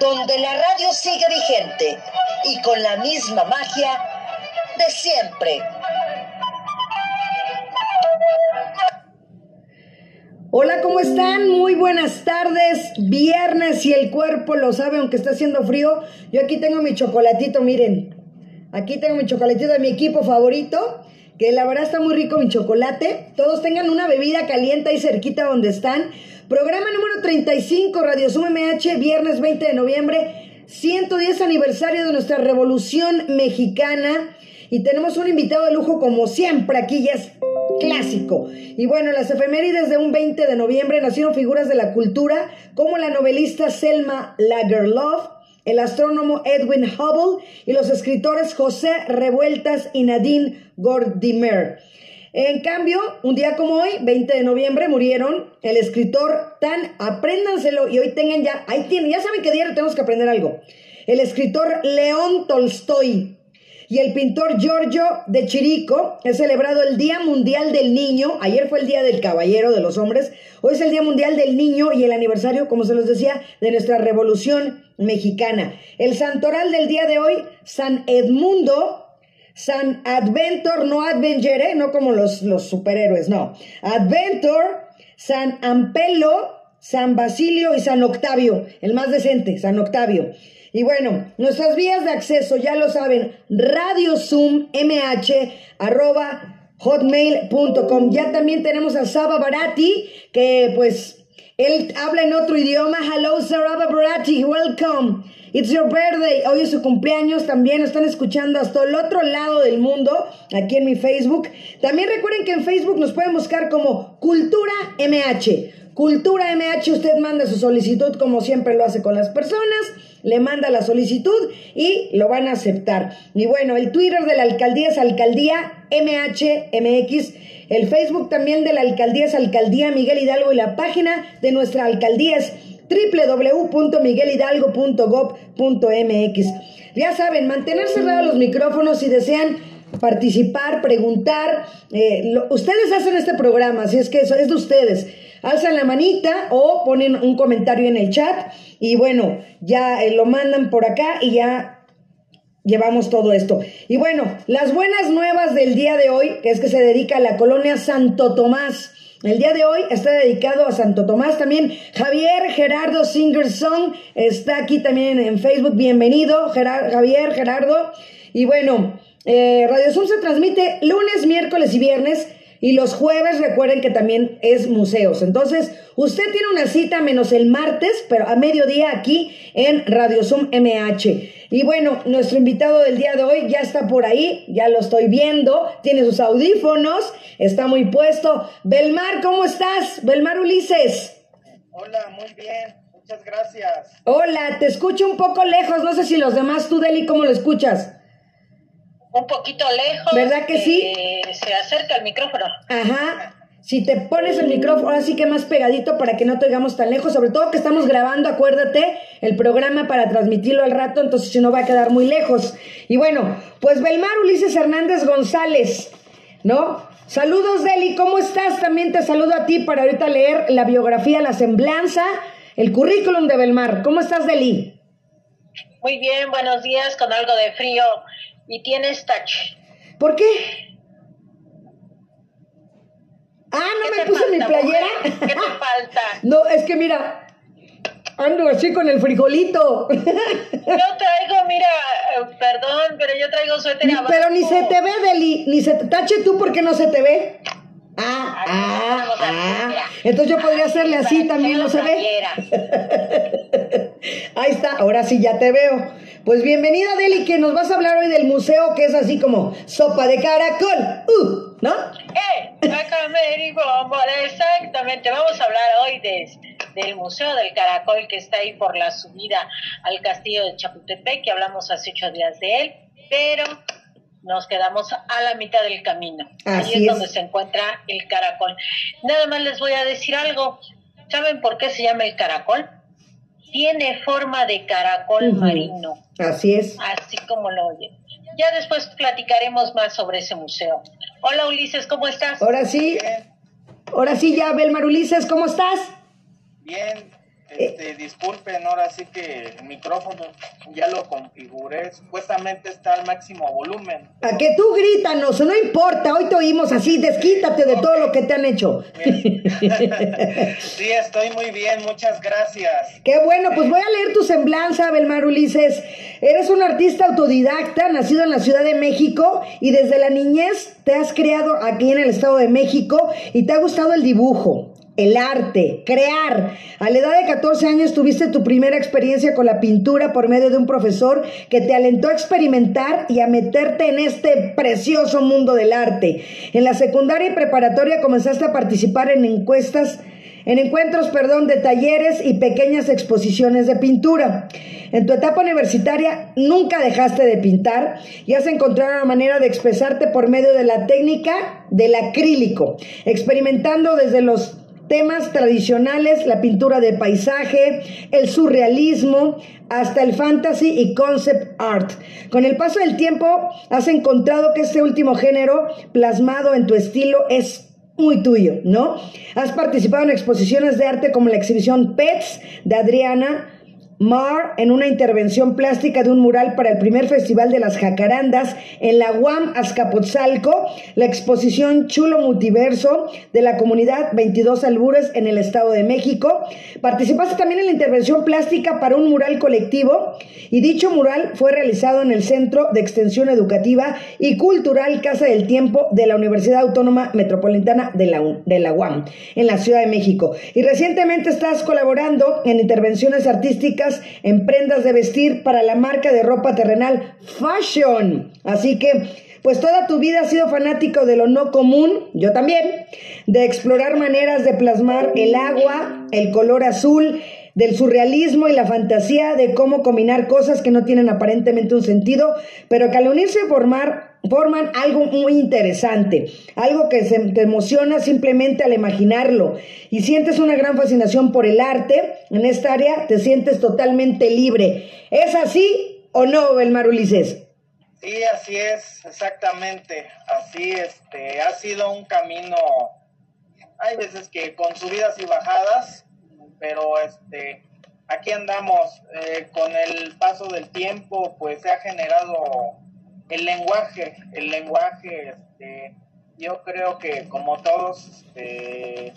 donde la radio sigue vigente y con la misma magia de siempre. Hola, ¿cómo están? Muy buenas tardes. Viernes y el cuerpo lo sabe, aunque está haciendo frío. Yo aquí tengo mi chocolatito, miren. Aquí tengo mi chocolatito de mi equipo favorito, que la verdad está muy rico mi chocolate. Todos tengan una bebida caliente ahí cerquita donde están. Programa número 35, Radio Sum MH, viernes 20 de noviembre, 110 aniversario de nuestra Revolución Mexicana. Y tenemos un invitado de lujo como siempre, aquí ya es clásico. Y bueno, las efemérides de un 20 de noviembre nacieron figuras de la cultura como la novelista Selma Lagerlöf, el astrónomo Edwin Hubble y los escritores José Revueltas y Nadine Gordimer. En cambio, un día como hoy, 20 de noviembre, murieron el escritor Tan, apréndanselo y hoy tengan ya, ahí tienen, ya saben que diario tenemos que aprender algo. El escritor León Tolstoy y el pintor Giorgio de Chirico es celebrado el Día Mundial del Niño. Ayer fue el Día del Caballero de los Hombres. Hoy es el Día Mundial del Niño y el aniversario, como se los decía, de nuestra Revolución Mexicana. El santoral del día de hoy, San Edmundo, San Adventor, no Advengere, no como los, los superhéroes, no. Adventor, San Ampelo, San Basilio y San Octavio, el más decente, San Octavio. Y bueno, nuestras vías de acceso ya lo saben, radiozoom.mh arroba hotmail.com. Ya también tenemos a Saba Barati, que pues él habla en otro idioma. Hello, Saba Barati, welcome. It's your birthday. Hoy es su cumpleaños. También están escuchando hasta el otro lado del mundo, aquí en mi Facebook. También recuerden que en Facebook nos pueden buscar como Cultura MH. Cultura MH, usted manda su solicitud como siempre lo hace con las personas, le manda la solicitud y lo van a aceptar. Y bueno, el Twitter de la alcaldía es alcaldía MHMX, el Facebook también de la alcaldía es alcaldía Miguel Hidalgo y la página de nuestra alcaldía es www.miguelhidalgo.gov.mx. Ya saben, mantener cerrados los micrófonos si desean participar, preguntar. Eh, ustedes hacen este programa, así es que eso es de ustedes. Alzan la manita o ponen un comentario en el chat y bueno, ya eh, lo mandan por acá y ya llevamos todo esto. Y bueno, las buenas nuevas del día de hoy, que es que se dedica a la colonia Santo Tomás. El día de hoy está dedicado a Santo Tomás también. Javier Gerardo Singer Song está aquí también en Facebook. Bienvenido, Javier Gerardo. Y bueno, eh, Radio Zoom se transmite lunes, miércoles y viernes. Y los jueves recuerden que también es museos. Entonces, usted tiene una cita menos el martes, pero a mediodía aquí en Radio Zoom MH. Y bueno, nuestro invitado del día de hoy ya está por ahí, ya lo estoy viendo, tiene sus audífonos, está muy puesto. Belmar, ¿cómo estás? Belmar Ulises. Hola, muy bien, muchas gracias. Hola, te escucho un poco lejos, no sé si los demás, tú Deli, ¿cómo lo escuchas? Un poquito lejos. ¿Verdad que sí? Eh, se acerca el micrófono. Ajá. Si te pones el micrófono así que más pegadito para que no te oigamos tan lejos, sobre todo que estamos grabando, acuérdate, el programa para transmitirlo al rato, entonces si no va a quedar muy lejos. Y bueno, pues Belmar Ulises Hernández González, ¿no? Saludos, Deli, ¿cómo estás? También te saludo a ti para ahorita leer la biografía, la semblanza, el currículum de Belmar. ¿Cómo estás, Deli? Muy bien, buenos días, con algo de frío. Y tienes touch. ¿Por qué? Ah, no me puse mi playera. ¿Qué te falta? no, es que mira, ando así con el frijolito. yo traigo, mira, eh, perdón, pero yo traigo suéter abajo. Pero ni se te ve, Deli, ni se te tache tú porque no se te ve. Ah, ah, ah. Entonces yo podría hacerle así también, ¿no se ve? Ahí está, ahora sí ya te veo. Pues bienvenida, Deli, que nos vas a hablar hoy del museo que es así como sopa de caracol. Uh, ¿No? ¡Eh! Exactamente. Vamos a hablar hoy de, del Museo del Caracol que está ahí por la subida al castillo de Chapultepec, que hablamos hace ocho días de él, pero nos quedamos a la mitad del camino. Ahí es, donde se encuentra el caracol. Nada más les voy a decir algo. ¿Saben por qué se llama el caracol? Tiene forma de caracol marino. Así es. Así como lo oyen. Ya después platicaremos más sobre ese museo. Hola Ulises, ¿cómo estás? Ahora sí. Ahora sí ya, Belmar Ulises, ¿cómo estás? Bien. Este, disculpen, ahora sí que el micrófono ya lo configuré, supuestamente está al máximo volumen. A que tú grítanos, no importa, hoy te oímos así, desquítate de todo lo que te han hecho. sí, estoy muy bien, muchas gracias. Qué bueno, pues voy a leer tu semblanza, Belmar Ulises. Eres un artista autodidacta, nacido en la Ciudad de México y desde la niñez te has criado aquí en el Estado de México y te ha gustado el dibujo el arte, crear. A la edad de 14 años tuviste tu primera experiencia con la pintura por medio de un profesor que te alentó a experimentar y a meterte en este precioso mundo del arte. En la secundaria y preparatoria comenzaste a participar en encuestas en encuentros, perdón, de talleres y pequeñas exposiciones de pintura. En tu etapa universitaria nunca dejaste de pintar y has encontrado una manera de expresarte por medio de la técnica del acrílico, experimentando desde los temas tradicionales, la pintura de paisaje, el surrealismo, hasta el fantasy y concept art. Con el paso del tiempo has encontrado que este último género plasmado en tu estilo es muy tuyo, ¿no? Has participado en exposiciones de arte como la exhibición Pets de Adriana Mar en una intervención plástica de un mural para el primer Festival de las Jacarandas en la UAM Azcapotzalco, la exposición Chulo Multiverso de la comunidad 22 Albures en el Estado de México. Participaste también en la intervención plástica para un mural colectivo y dicho mural fue realizado en el Centro de Extensión Educativa y Cultural Casa del Tiempo de la Universidad Autónoma Metropolitana de la, de la UAM en la Ciudad de México. Y recientemente estás colaborando en intervenciones artísticas en prendas de vestir para la marca de ropa terrenal Fashion. Así que, pues toda tu vida has sido fanático de lo no común, yo también, de explorar maneras de plasmar el agua, el color azul, del surrealismo y la fantasía de cómo combinar cosas que no tienen aparentemente un sentido, pero que al unirse formar, forman algo muy interesante, algo que se te emociona simplemente al imaginarlo y sientes una gran fascinación por el arte, en esta área te sientes totalmente libre. ¿Es así o no, Belmar Ulises? Sí, así es, exactamente. Así este ha sido un camino hay veces que con subidas y bajadas, pero este aquí andamos eh, con el paso del tiempo pues se ha generado el lenguaje el lenguaje este, yo creo que como todos este,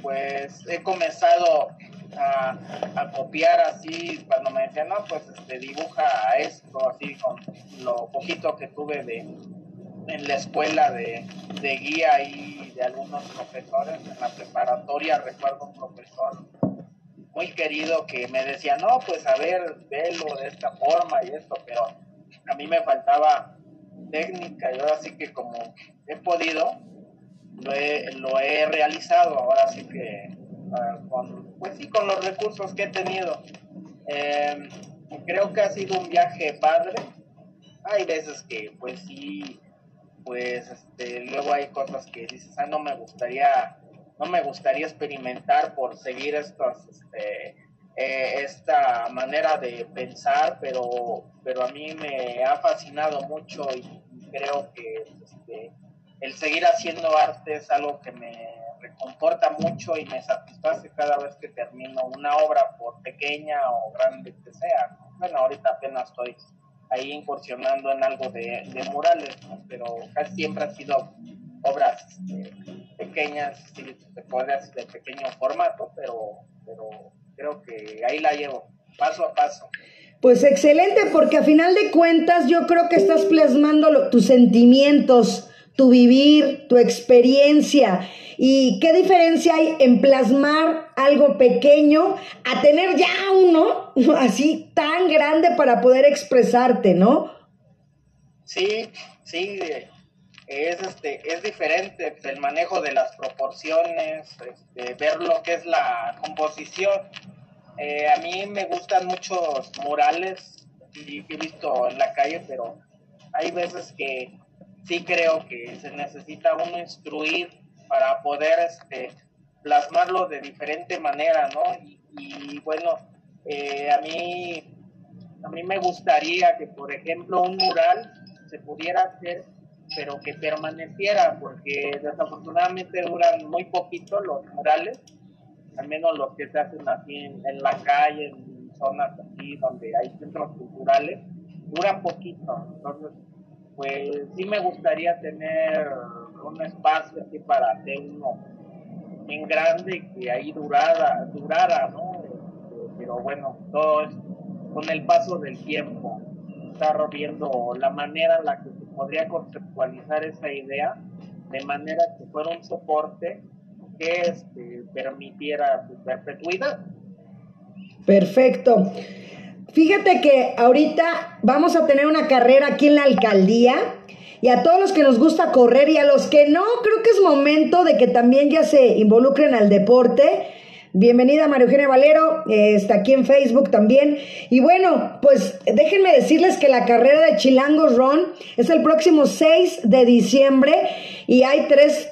pues he comenzado a, copiar así cuando me decían no pues este dibuja esto así con lo poquito que tuve de en la escuela de, de guía y de algunos profesores en la preparatoria, recuerdo un profesor muy querido que me decía, no, pues a ver, velo de esta forma y esto, pero a mí me faltaba técnica y ahora sí que como he podido, lo he, lo he realizado, ahora sí que, ah, pues sí, con los recursos que he tenido. Em, creo que ha sido un viaje padre. Hay veces que, pues sí, pues este, luego hay cosas que dices, ah, no me gustaría, no me gustaría experimentar por seguir estos, este, eh, esta manera de pensar, pero, pero a mí me ha fascinado mucho y, creo que este, el seguir haciendo arte es algo que me reconforta mucho y me satisface cada vez que termino una obra, por pequeña o grande que sea. Bueno, ahorita apenas estoy ahí incursionando en algo de, murales, pero casi siempre han sido obras este, pequeñas, se puede decir de pequeño formato, pero, pero creo que ahí la llevo, paso a paso. Pues excelente, porque a final de cuentas yo creo que estás plasmando tus sentimientos, tu vivir, tu experiencia. ¿Y qué diferencia hay en plasmar algo pequeño a tener ya uno así tan grande para poder expresarte, ¿no? Sí, sí, es, este, es diferente el manejo de las proporciones, este, ver lo que es la composición. Eh, a mí me gustan muchos murales y he visto en la calle, pero hay veces que sí creo que se necesita uno instruir para poder este, plasmarlo de diferente manera, ¿no? Y, bueno, eh, a mí a mí me gustaría que, por ejemplo, un mural se pudiera hacer, pero que permaneciera, porque desafortunadamente duran muy poquito los murales. al menos los que se hacen así en, la calle, en zonas así donde hay centros culturales, duran poquito. Entonces, pues sí me gustaría tener un espacio así para hacer uno en grande que ahí durara, durara, ¿no? Pero bueno, todo es con el paso del tiempo, estar viendo la manera en la que podría conceptualizar esa idea de manera que fuera un soporte que este, permitiera su perpetuidad. Perfecto. Fíjate que ahorita vamos a tener una carrera aquí en la alcaldía y a todos los que nos gusta correr y a los que no, creo que es momento de que también ya se involucren al deporte. Bienvenida María Eugenia Valero, eh, está aquí en Facebook también. Y bueno, pues déjenme decirles que la carrera de Chilangos Run es el próximo 6 de diciembre y hay tres,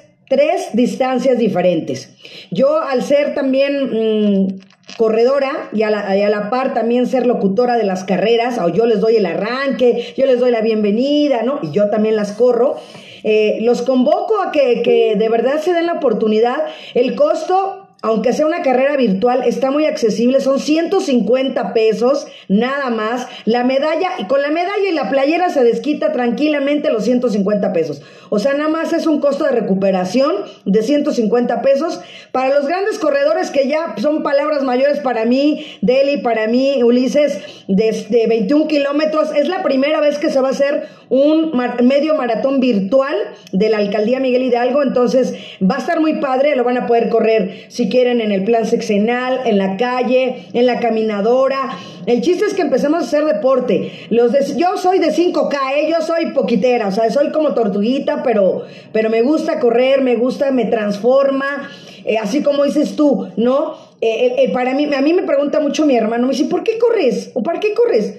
distancias diferentes. Yo al ser también... Mm, corredora y a, la, a, la, par también ser locutora de las carreras, o yo les doy el arranque, yo les doy la bienvenida, ¿no? Y yo también las corro. Eh, los convoco a que, que de verdad se den la oportunidad. El costo aunque sea una carrera virtual, está muy accesible, son 150 pesos nada más. La medalla, y con la medalla y la playera se desquita tranquilamente los 150 pesos. O sea, nada más es un costo de recuperación de 150 pesos. Para los grandes corredores que ya son palabras mayores para mí, Deli, para mí, Ulises, de, de 21 kilómetros, es la primera vez que se va a hacer un medio maratón virtual de la alcaldía Miguel Hidalgo. Entonces, va a estar muy padre, lo van a poder correr quieren en el plan sexenal, en la calle, en la caminadora. El chiste es que empecemos a hacer deporte. Los yo soy de 5K, ¿eh? yo soy poquitera, o sea, soy como tortuguita, pero, pero me gusta correr, me gusta, me transforma. Eh, así como dices tú, ¿no? Eh, para mí, a mí me pregunta mucho mi hermano, me dice, ¿por qué corres? ¿O para qué corres?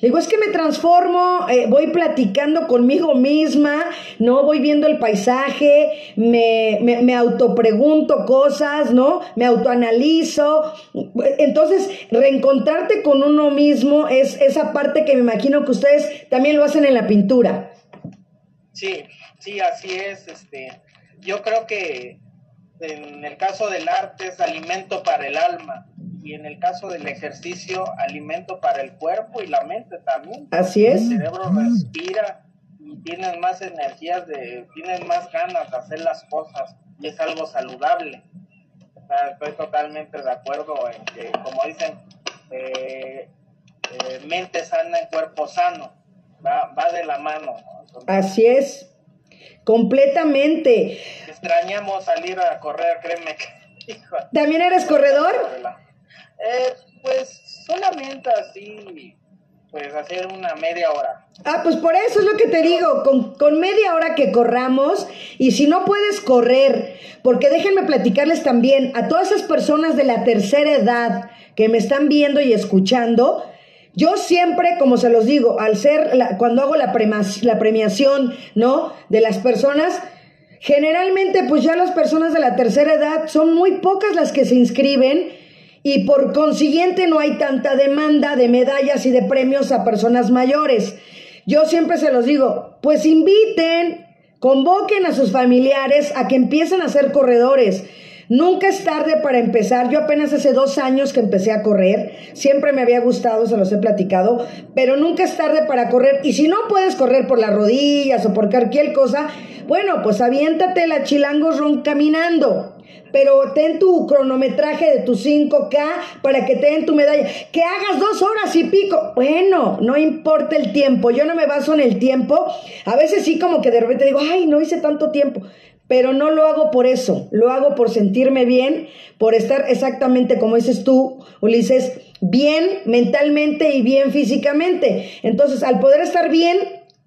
Le digo, es que me transformo, eh, voy platicando conmigo misma, ¿no? Voy viendo el paisaje, me, me, me autopregunto cosas, ¿no? Me autoanalizo. Entonces, reencontrarte con uno mismo es esa parte que me imagino que ustedes también lo hacen en la pintura. Sí, sí, así es. Este, yo creo que en el caso del arte es alimento para el alma y en el caso del ejercicio, alimento para el cuerpo y la mente también. Así es. El cerebro respira y tienes más energías, de, tienes más ganas de hacer las cosas y es algo saludable. estoy totalmente de acuerdo en que, como dicen, eh, eh, mente sana en cuerpo sano, va, va de la mano. Así es. Completamente. Extrañamos salir a correr, créeme. ¿También eres corredor? Eh, pues solamente así, pues hacer una media hora. Ah, pues por eso es lo que te digo, con, con, media hora que corramos y si no puedes correr, porque déjenme platicarles también a todas esas personas de la tercera edad que me están viendo y escuchando, yo siempre, como se los digo, al ser, cuando hago la, la premiación, ¿no? De las personas, generalmente pues ya las personas de la tercera edad son muy pocas las que se inscriben y por consiguiente no hay tanta demanda de medallas y de premios a personas mayores. Yo siempre se los digo, pues inviten, convoquen a sus familiares a que empiecen a ser corredores. Nunca es tarde para empezar. Yo apenas hace dos años que empecé a correr. Siempre me había gustado, se los he platicado. Pero nunca es tarde para correr. Y si no puedes correr por las rodillas o por cualquier cosa, bueno, pues aviéntate la chilangos ron caminando pero ten tu cronometraje de tus 5K para que te den tu medalla. Que hagas dos horas y pico. Bueno, no importa el tiempo. Yo no me baso en el tiempo. A veces sí como que de repente digo, ay, no hice tanto tiempo. Pero no lo hago por eso. Lo hago por sentirme bien, por estar exactamente como dices tú, Ulises, bien mentalmente y bien físicamente. Entonces, al poder estar bien,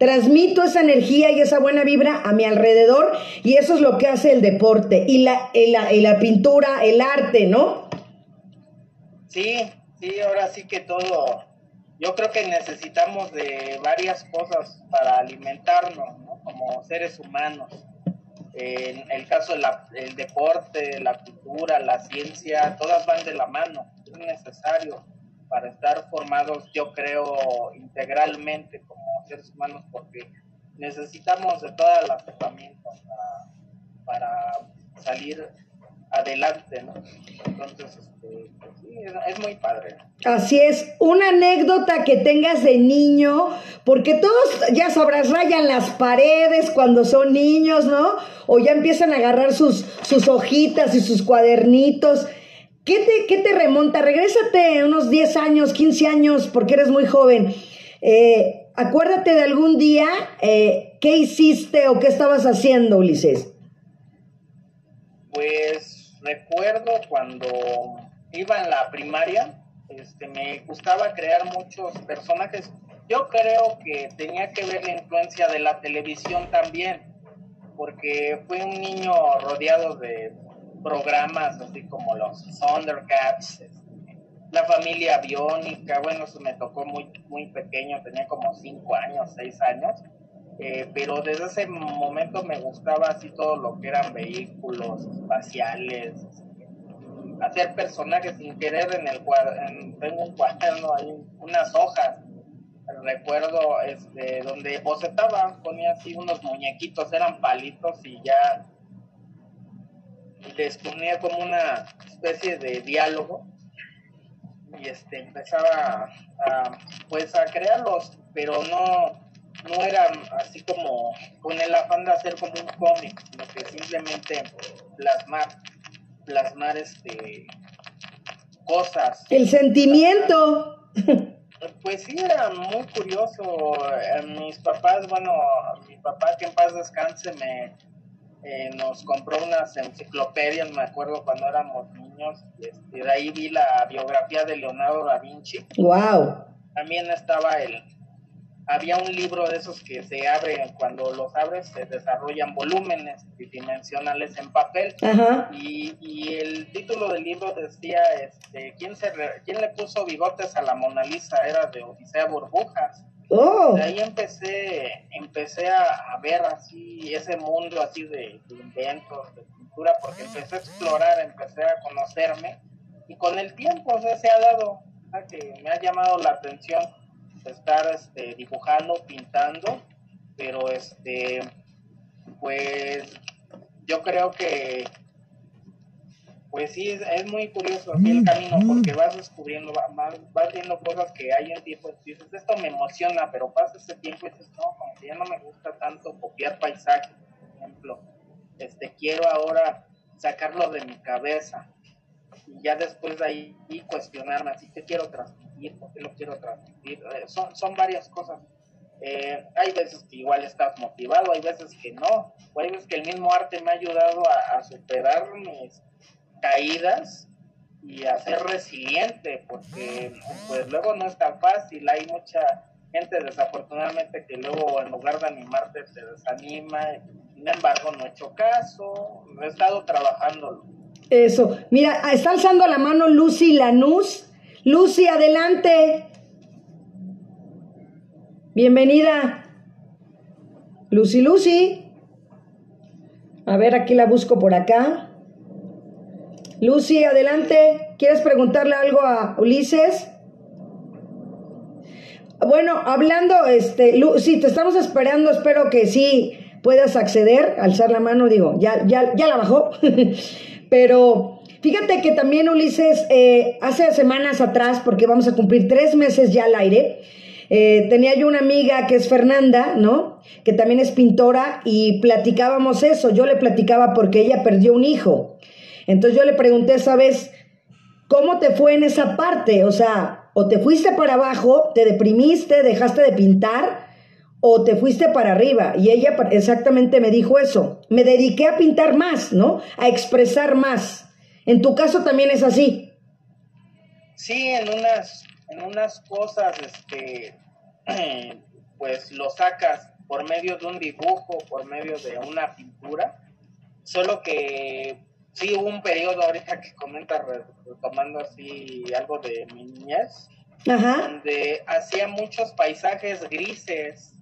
Transmito esa energía y esa buena vibra a mi alrededor y eso es lo que hace el deporte y la, y la, y la pintura, el arte, ¿no? Sí, sí, ahora sí que todo. Yo creo que necesitamos de varias cosas para alimentarnos, ¿no? Como seres humanos. En el caso del deporte, la cultura, la ciencia, todas van de la mano. Es necesario para estar formados, yo creo, integralmente como seres humanos, porque necesitamos de todas las herramientas para, salir adelante, ¿no? Entonces, este, pues sí, es, muy padre. Así es, una anécdota que tengas de niño, porque todos, ya sabrás, rayan las paredes cuando son niños, ¿no? O ya empiezan a agarrar sus, sus hojitas y sus cuadernitos. ¿Qué te, ¿Qué te remonta? Regrésate unos 10 años, 15 años, porque eres muy joven. Eh, acuérdate de algún día, eh, ¿qué hiciste o qué estabas haciendo, Ulises? Pues recuerdo cuando iba en la primaria, este, me gustaba crear muchos personajes. Yo creo que tenía que ver la influencia de la televisión también, porque fui un niño rodeado de programas así como los Thundercats, este, la familia biónica, bueno, eso me tocó muy, muy pequeño, tenía como cinco años, seis años, eh, pero desde ese momento me gustaba así todo lo que eran vehículos espaciales, hacer personajes sin querer en el cuaderno, tengo un cuaderno ahí, unas hojas, recuerdo este, donde bocetaba, ponía así unos muñequitos, eran palitos y ya les ponía como una especie de diálogo y este empezaba a, pues a crearlos, pero no no era así como con el afán de hacer como un cómic, sino que simplemente plasmar, plasmar este cosas. El sentimiento. Pues sí, era muy curioso. Eh, mis papás, bueno, mi papá que en paz descanse me eh, nos compró unas enciclopedias, me acuerdo cuando éramos niños, y este, de ahí vi la biografía de Leonardo da Vinci. Wow. También estaba el, había un libro de esos que se abre, cuando los abres se desarrollan volúmenes tridimensionales en papel. Y, y, el título del libro decía, este, ¿quién, se ¿quién le puso bigotes a la Mona Lisa? Era de Odisea Burbujas. Oh. De ahí empecé, empecé a, ver así ese mundo así de, inventos, de cultura, porque empecé a explorar, empecé a conocerme y con el tiempo se ha dado, que me ha llamado la atención estar este, dibujando, pintando, pero este, pues yo creo que, pues sí, es, muy curioso así el camino porque vas descubriendo, vas, vas, viendo cosas que hay en tiempo, dices, esto me emociona, pero pasa ese tiempo y dices, no, como que ya no me gusta tanto copiar paisajes, por ejemplo, este, quiero ahora sacarlo de mi cabeza y ya después de ahí cuestionarme, así que quiero transmitir, por qué lo quiero transmitir, eh, son, son varias cosas. Eh, hay veces que igual estás motivado, hay veces que no, o hay veces que el mismo arte me ha ayudado a, superar mis caídas y a ser resiliente, porque pues luego no es tan fácil, hay mucha gente desafortunadamente que luego en lugar de animarte te desanima, sin embargo no he hecho caso, he estado trabajando eso. Mira, está alzando la mano Lucy Lanús. Lucy, adelante. Bienvenida. Lucy, Lucy. A ver, aquí la busco por acá. Lucy, adelante. ¿Quieres preguntarle algo a Ulises? Bueno, hablando, este, Lucy, te estamos esperando, espero que sí puedas acceder, alzar la mano, digo, ya, ya, ya la bajó. Pero fíjate que también Ulises, eh, hace semanas atrás, porque vamos a cumplir tres meses ya al aire, eh, tenía yo una amiga que es Fernanda, ¿no? Que también es pintora y platicábamos eso. Yo le platicaba porque ella perdió un hijo. Entonces yo le pregunté esa vez, ¿cómo te fue en esa parte? O sea, o te fuiste para abajo, te deprimiste, dejaste de pintar, o te fuiste para arriba. Y ella exactamente me dijo eso. Me dediqué a pintar más, ¿no? A expresar más. En tu caso también es así. Sí, en unas, en unas cosas, este, pues lo sacas por medio de un dibujo, por medio de una pintura. Solo que sí hubo un periodo ahorita que comenta retomando así algo de mi niñez, donde hacía muchos paisajes grises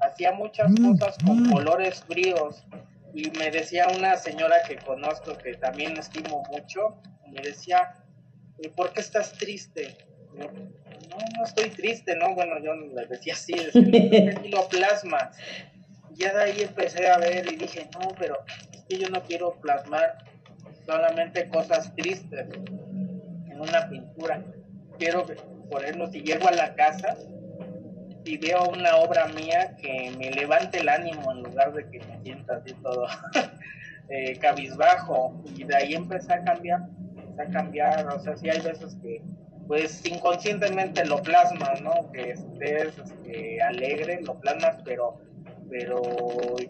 hacía muchas mm, cosas con mm. colores fríos y me decía una señora que conozco que también estimo mucho, me decía, ¿por qué estás triste? no, no estoy triste, ¿no? Bueno, yo le decía así, y lo plasmas. Y ya de ahí empecé a ver y dije, no, pero es que yo no quiero plasmar solamente cosas tristes en una pintura. Quiero, por ejemplo, si llego a la casa y veo una obra mía que me levante el ánimo en lugar de que me sienta así todo eh, cabizbajo y de ahí empecé a cambiar, empecé a cambiar, o sea, sí hay veces que pues inconscientemente lo plasmas, ¿no? Que estés este, alegre, lo plasmas, pero pero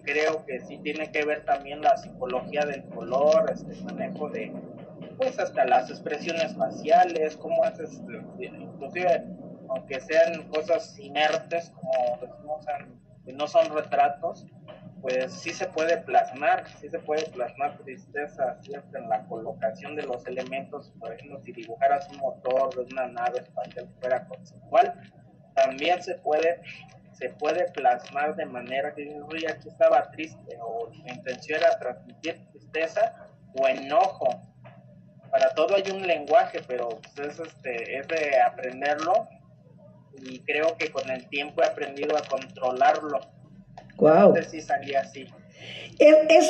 creo que sí tiene que ver también la psicología del color, este manejo de, pues hasta las expresiones faciales, cómo haces, inclusive aunque sean cosas inertes, como decimos, que no son retratos, pues sí se puede plasmar, sí se puede plasmar tristeza, ¿cierto? En la colocación de los elementos, por ejemplo, si dibujaras un motor de una nave espacial fuera conceptual, también se puede se puede plasmar de manera que uy, aquí estaba triste o mi intención era transmitir tristeza o enojo. Para todo hay un lenguaje, pero pues, es, este, es de aprenderlo y creo que con el tiempo he aprendido a controlarlo. Wow. Sé si salía así.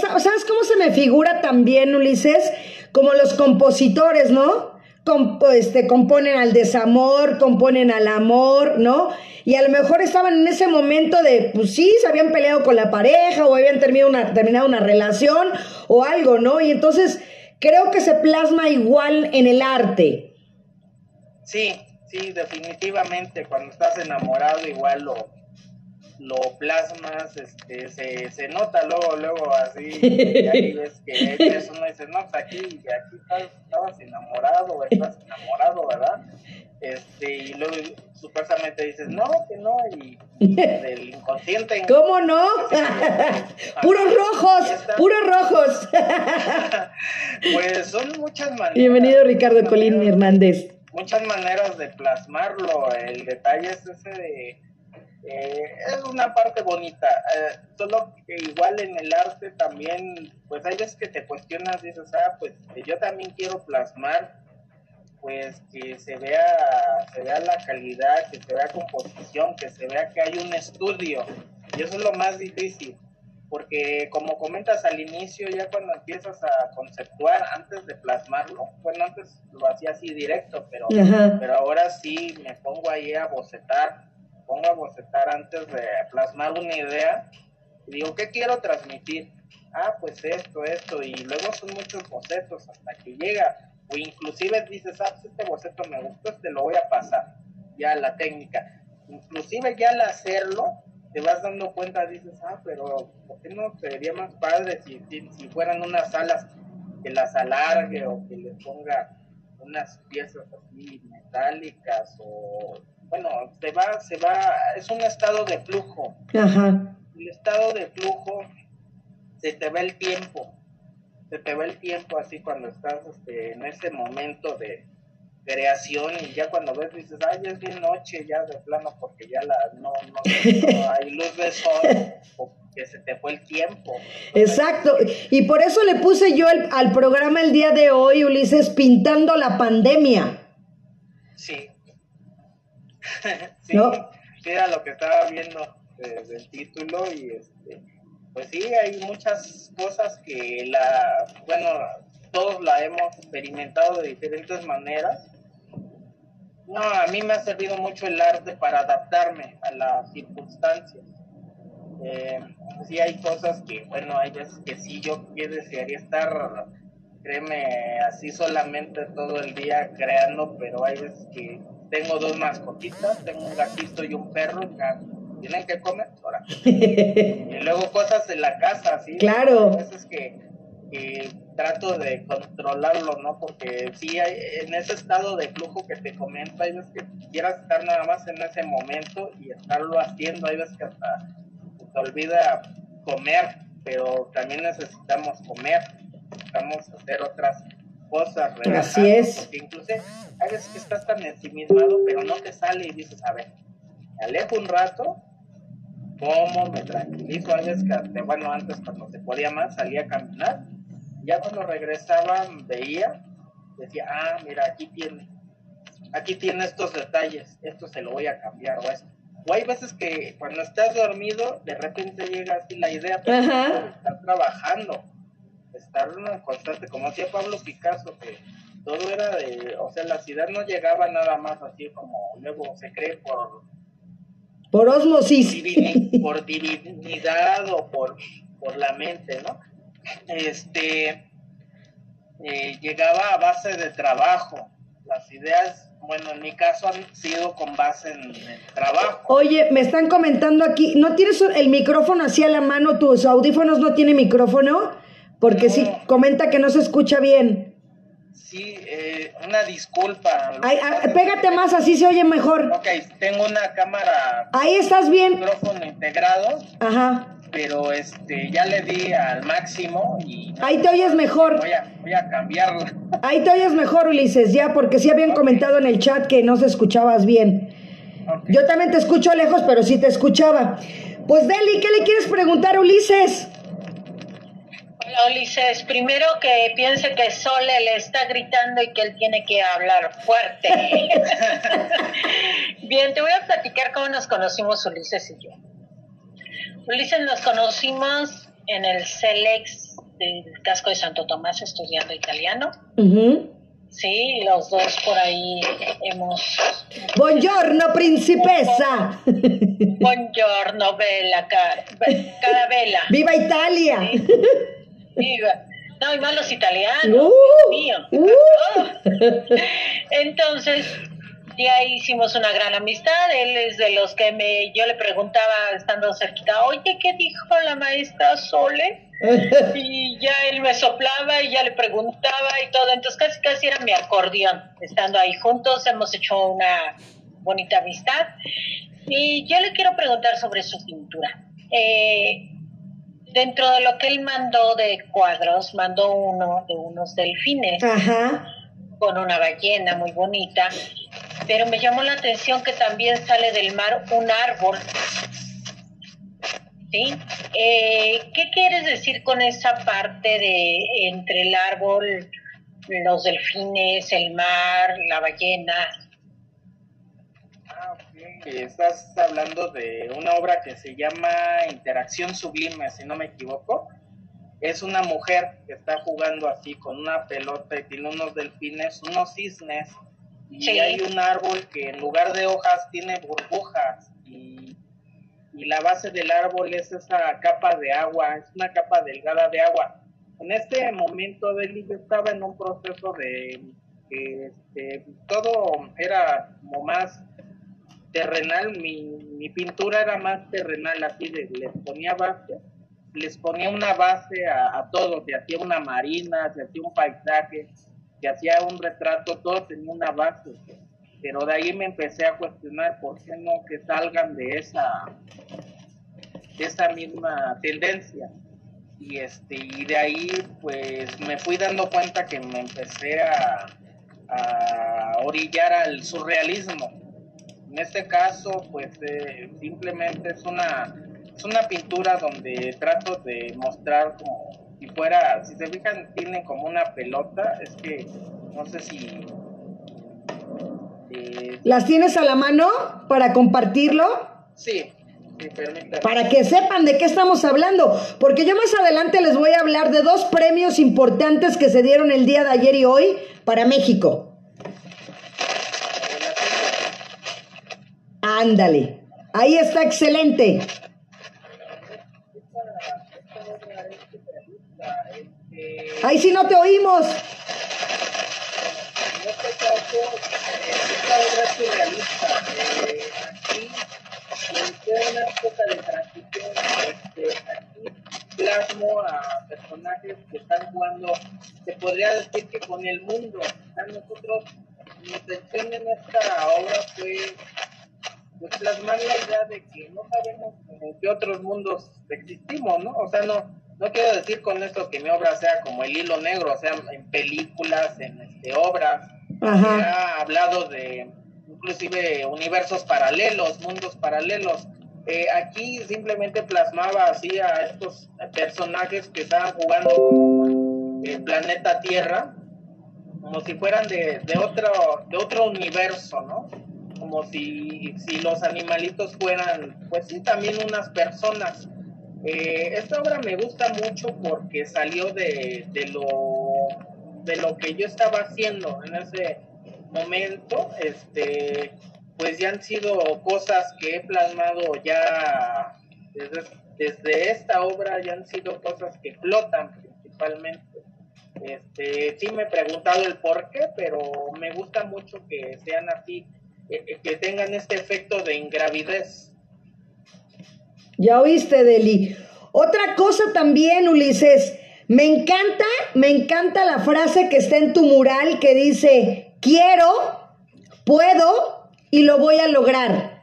¿Sabes cómo se me figura también, Ulises? Como los compositores, ¿no? este, componen al desamor, componen al amor, ¿no? Y a lo mejor estaban en ese momento de, pues sí, se habían peleado con la pareja o habían terminado una, terminado una relación o algo, ¿no? Y entonces creo que se plasma igual en el arte. Sí, sí, definitivamente. Cuando estás enamorado igual lo, lo plasmas, este, se, se nota luego, luego así, y ahí ves que eso no dice, no, pues aquí, aquí estabas enamorado, o estás enamorado, ¿verdad? Este, y luego supuestamente dices, no, que no, y, del inconsciente. ¿Cómo no? puros rojos, puros rojos. pues son muchas maneras. Bienvenido Ricardo Colín Hernández. Muchas maneras de plasmarlo, el detalle es ese de eh, es una parte bonita, eh, solo que igual en el arte también, pues hay veces que te cuestionas, dices, ah, pues yo también quiero plasmar, pues que se vea, se vea la calidad, que se vea composición, que se vea que hay un estudio, y eso es lo más difícil, porque como comentas al inicio, ya cuando empiezas a conceptuar antes de plasmarlo, bueno, antes lo hacía así directo, pero, pero ahora sí me pongo ahí a bocetar pongo a bocetar antes de plasmar una idea y digo, ¿qué quiero transmitir? Ah, pues esto, esto, y luego son muchos bocetos hasta que llega, o inclusive dices, ah, pues este boceto me gustó, este lo voy a pasar, ya la técnica. Inclusive ya al hacerlo, te vas dando cuenta, dices, ah, pero ¿por qué no sería más padre si, si fueran unas alas que las alargue o que le ponga unas piezas así metálicas o bueno, se va, se va, es un estado de flujo. Ajá. El estado de flujo se te va el tiempo, se te va el tiempo así cuando estás este, en ese momento de creación y ya cuando ves dices, ay, es bien noche ya de plano porque ya la, no, no, hay luz de sol porque se te fue el tiempo. Exacto, y por eso le puse yo al programa el día de hoy, Ulises, pintando la pandemia. Sí, sí, era lo que estaba viendo desde el título y este, pues sí, hay muchas cosas que la, bueno, todos la hemos experimentado de diferentes maneras. No, a mí me ha servido mucho el arte para adaptarme a las circunstancias. Eh, sí hay cosas que, bueno, hay veces que sí yo desearía estar, créeme, así solamente todo el día creando, pero hay veces que tengo dos mascotitas, tengo un gatito y un perro, ya tienen que comer, ahora. y luego cosas de la casa, ¿sí? Claro. A veces que, trato de controlarlo, ¿no? Porque sí, hay, en ese estado de flujo que te comento, hay veces que quieras estar nada más en ese momento y estarlo haciendo, hay veces que hasta te olvida comer, pero también necesitamos comer, necesitamos hacer otras cosas, Así es. Porque incluso hay veces que estás tan ensimismado, pero no te sale y dices, a ver, me alejo un rato, como, me tranquilizo, hay veces que, bueno, antes cuando se podía más, salía a caminar, ya cuando regresaba veía, decía, ah, mira, aquí tiene, aquí tiene estos detalles, esto se lo voy a cambiar o esto. O hay veces que cuando estás dormido, de repente llega así la idea, pero estás trabajando estar en constante, como hacía Pablo Picasso, que todo era de, o sea, la ciudad no llegaba nada más así como luego se cree por por osmosis. por divinidad o por, por la mente, ¿no? Este eh, llegaba a base de trabajo. Las ideas, bueno, en mi caso han sido con base en, trabajo. Oye, me están comentando aquí, ¿no tienes el micrófono así a la mano? ¿Tus audífonos no tienen micrófono? Porque sí, comenta que no se escucha bien. Sí, eh, una disculpa. Ay, ah, pégate más, así se oye mejor. Ok, tengo una cámara. Ahí estás bien. Micrófono integrado. Ajá. Pero este, ya le di al máximo y. Ahí te oyes mejor. Voy a, voy a cambiarla. Ahí te oyes mejor, Ulises, ya, porque sí habían comentado en el chat que no se escuchabas bien. Yo también te escucho lejos, pero sí te escuchaba. Pues Deli, ¿qué le quieres preguntar a Ulises? Ulises, primero que piense que Sole le está gritando y que él tiene que hablar fuerte. Bien, te voy a platicar cómo nos conocimos Ulises y yo. Ulises nos conocimos en el CELEX del casco de Santo Tomás estudiando italiano. Sí, los dos por ahí hemos... Buongiorno, principessa. Buongiorno, bella, cara, vela. ¡Viva Italia! No, y más los italianos, uh, mío. Uh. Entonces, ya hicimos una gran amistad. Él es de los que me, yo le preguntaba estando cerquita, oye, ¿qué dijo la maestra Sole? y ya él me soplaba y ya le preguntaba y todo. Entonces casi casi era mi acordeón. Estando ahí juntos hemos hecho una bonita amistad. Y yo le quiero preguntar sobre su pintura. Eh, dentro de lo que él mandó de cuadros, mandó uno de unos delfines con una ballena muy bonita, pero me llamó la atención que también sale del mar un árbol. ¿Sí? Eh, ¿Qué quieres decir con esa parte de entre el árbol, los delfines, el mar, la ballena? Estás hablando de una obra que se llama Interacción Sublime, si no me equivoco. Es una mujer que está jugando así con una pelota y tiene unos delfines, unos cisnes, y hay un árbol que en lugar de hojas tiene burbujas y, y la base del árbol es esa capa de agua, es una capa delgada de agua. En este momento Deli estaba en un proceso de que este, todo era como más terrenal, mi, mi pintura era más terrenal, así de, les ponía base, les ponía una base a, a todo, se hacía una marina, se hacía un paisaje, se hacía un retrato, todo tenía una base, pero de ahí me empecé a cuestionar por qué no que salgan de esa, de esa misma tendencia. Y, este, y de ahí pues me fui dando cuenta que me empecé a, a orillar al surrealismo en este caso, pues eh, simplemente es una, es una pintura donde trato de mostrar como si fuera, si se fijan, tiene como una pelota, es que no sé si... Eh, ¿Las tienes a la mano para compartirlo? Sí, para que sepan de qué estamos hablando, porque yo más adelante les voy a hablar de dos premios importantes que se dieron el día de ayer y hoy para México. Ándale. Ahí está excelente. Ahí sí no te oímos. Este esta obra es surrealista. Eh, aquí, en una época de transición, este, aquí plasmo a personajes que están jugando, se podría decir que con el mundo. A nosotros, mi intención en esta obra fue pues plasmar la idea de que no sabemos en qué otros mundos existimos, ¿no? O sea, no, no quiero decir con esto que mi obra sea como el hilo negro, o sea, en películas, en este, obras, ha hablado de inclusive universos paralelos, mundos paralelos. Eh, aquí simplemente plasmaba así a estos personajes que estaban jugando el planeta Tierra como si fueran de, de otro de otro universo, ¿no? Como si, los animalitos fueran, pues sí, también unas personas. Eh, esta obra me gusta mucho porque salió de, de, lo, de lo que yo estaba haciendo en ese momento. Este, pues ya han sido cosas que he plasmado ya desde, desde esta obra, ya han sido cosas que flotan principalmente. Este, sí me he preguntado el por qué, pero me gusta mucho que sean así, que tengan este efecto de ingravidez. Ya oíste, Deli. Otra cosa también, Ulises, me encanta, me encanta la frase que está en tu mural que dice, quiero, puedo y lo voy a lograr.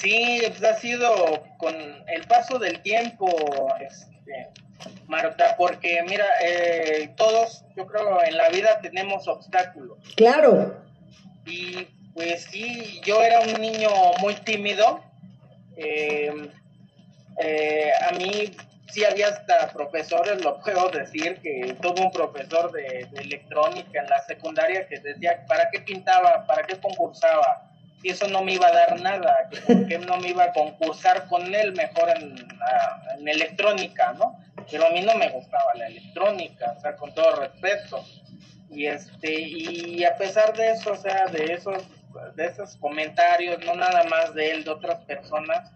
Sí, pues ha sido con el paso del tiempo, este, Marta, porque mira, eh, todos, yo creo, en la vida tenemos obstáculos. Claro. Y pues sí, yo era un niño muy tímido. Eh, eh, a mí sí había hasta profesores, lo puedo decir, que tuve un profesor de, electrónica en la secundaria que decía, ¿para qué pintaba? ¿Para qué concursaba? Y eso no me iba a dar nada, que no me iba a concursar con él mejor en, en electrónica, ¿no? Pero a mí no me gustaba la electrónica, o sea, con todo respeto. Y este, y a pesar de eso, o sea, de esos, de esos comentarios, no nada más de él, de otras personas,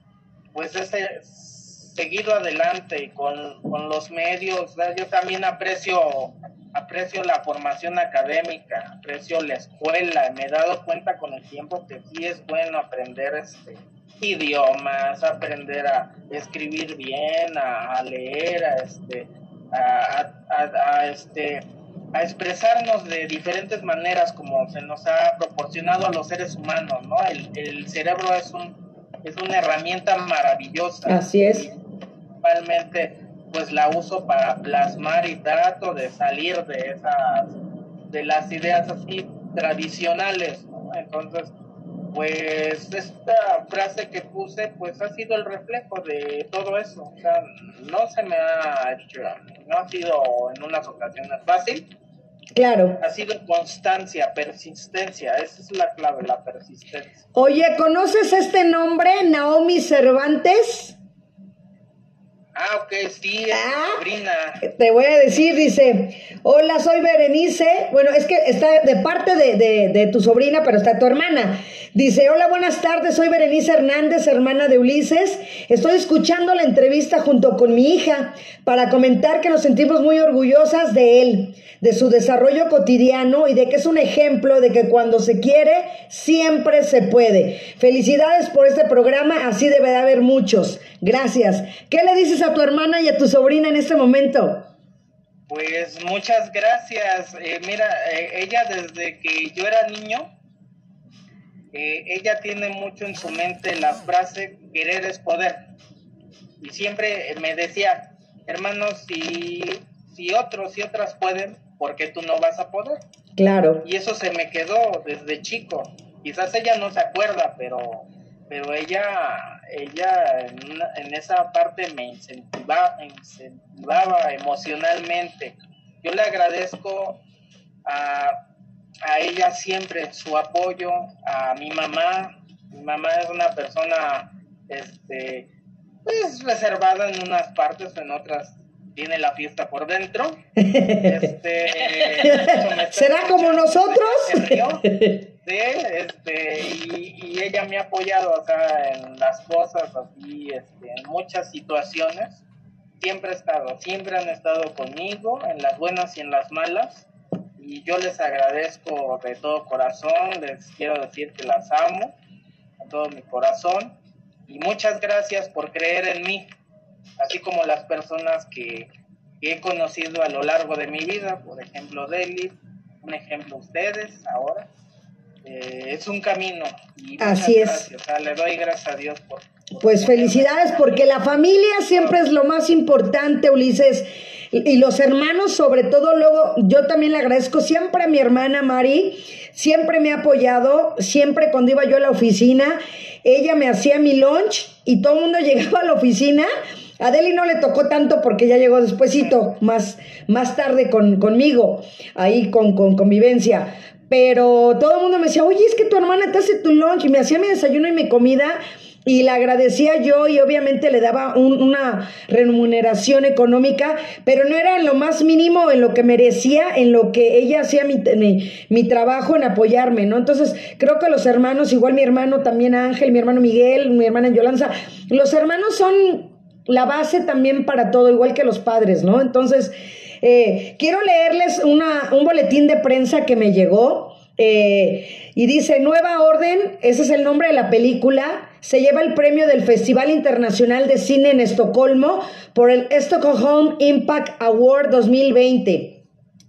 pues ese seguido adelante con, con los medios, yo también aprecio aprecio la formación académica, aprecio la escuela, me he dado cuenta con el tiempo que sí es bueno aprender este idiomas, aprender a escribir bien, a, leer, a este, a, este, a expresarnos de diferentes maneras como se nos ha proporcionado a los seres humanos, ¿no? El, el cerebro es un es una herramienta maravillosa. Así es. Principalmente, pues la uso para plasmar y trato de salir de esas, de las ideas así tradicionales, Entonces, pues esta frase que puse, pues ha sido el reflejo de todo eso. O sea, no se me ha hecho, no ha sido en unas ocasiones fácil, Claro. Ha sido constancia, persistencia, esa es la clave, la persistencia. Oye, ¿conoces este nombre, Naomi Cervantes? Ah, ok, sí, es ah, sobrina. Te voy a decir, dice, hola, soy Berenice. Bueno, es que está de parte de, de, de, tu sobrina, pero está tu hermana. Dice, hola, buenas tardes, soy Berenice Hernández, hermana de Ulises. Estoy escuchando la entrevista junto con mi hija para comentar que nos sentimos muy orgullosas de él, de su desarrollo cotidiano y de que es un ejemplo de que cuando se quiere, siempre se puede. Felicidades por este programa, así debe de haber muchos. Gracias. ¿Qué le dices a tu hermana y a tu sobrina en este momento? Pues muchas gracias. Eh, mira, eh, ella desde que yo era niño, eh, ella tiene mucho en su mente la frase querer es poder. Y siempre me decía, hermanos, si, si otros y otras pueden, ¿por qué tú no vas a poder? Claro. Y eso se me quedó desde chico. Quizás ella no se acuerda, pero pero ella, ella en, esa parte me incentivaba, incentivaba emocionalmente. Yo le agradezco a, a ella siempre su apoyo, a mi mamá. Mi mamá es una persona este, pues, reservada en unas partes, en otras tiene la fiesta por dentro. Este, ¿Será como nosotros? Sí, este, y, ella me ha apoyado acá en las cosas, así, este, en muchas situaciones. Siempre ha estado, siempre han estado conmigo, en las buenas y en las malas. Y yo les agradezco de todo corazón, les quiero decir que las amo, con todo mi corazón. Y muchas gracias por creer en mí, así como las personas que, que he conocido a lo largo de mi vida, por ejemplo, Deli, un ejemplo ustedes ahora eh, es un camino. Y Así es. le doy gracias a Dios por... pues felicidades porque la familia siempre es lo más importante, Ulises. Y los hermanos, sobre todo, luego, yo también le agradezco siempre a mi hermana Mari, siempre me ha apoyado, siempre cuando iba yo a la oficina, ella me hacía mi lunch y todo el mundo llegaba a la oficina. A Deli no le tocó tanto porque ya llegó despuesito, más, más tarde con, conmigo, ahí con, con convivencia. Pero todo el mundo me decía, oye, es que tu hermana te hace tu lunch y me hacía mi desayuno y mi comida. y la agradecía yo y obviamente le daba una remuneración económica, pero no era en lo más mínimo, en lo que merecía, en lo que ella hacía mi, mi, trabajo en apoyarme, ¿no? Entonces creo que los hermanos, igual mi hermano también Ángel, mi hermano Miguel, mi hermana Yolanza, los hermanos son la base también para todo, igual que los padres, ¿no? Entonces, eh, quiero leerles una, un boletín de prensa que me llegó. Eh, y dice, Nueva Orden, ese es el nombre de la película, se lleva el premio del Festival Internacional de Cine en Estocolmo por el Stockholm Impact Award 2020.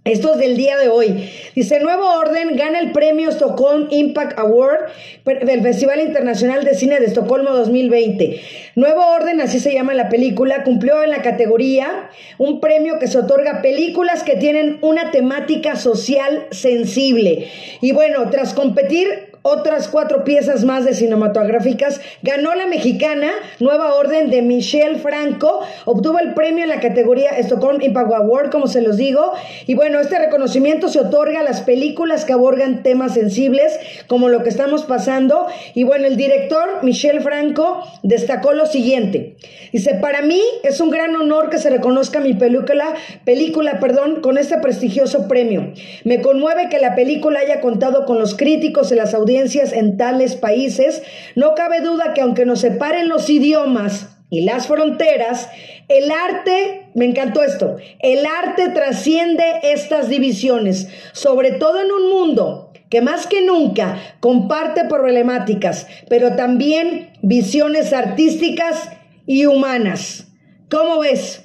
Esto es del día de hoy. Dice, Nuevo Orden gana el premio Stockholm Impact Award del Festival Internacional de Cine de Estocolmo 2020. Nuevo Orden, así se llama la película, cumplió en la categoría un premio que se otorga a películas que tienen una temática social sensible. Y bueno, tras competir otras cuatro piezas más de cinematográficas. Ganó la mexicana Nueva Orden de Michelle Franco. Obtuvo el premio en la categoría Stockholm Impact Award, como se los digo. Y bueno, este reconocimiento se otorga a las películas que abordan temas sensibles, como lo que estamos pasando. Y bueno, el director Michelle Franco destacó lo siguiente. Dice, para mí es un gran honor que se reconozca mi película, película, perdón, con este prestigioso premio. Me conmueve que la película haya contado con los críticos y las audiencias en tales países, no cabe duda que aunque nos separen los idiomas y las fronteras, el arte, me encantó esto, el arte trasciende estas divisiones, sobre todo en un mundo que más que nunca comparte problemáticas, pero también visiones artísticas y humanas. ¿Cómo ves?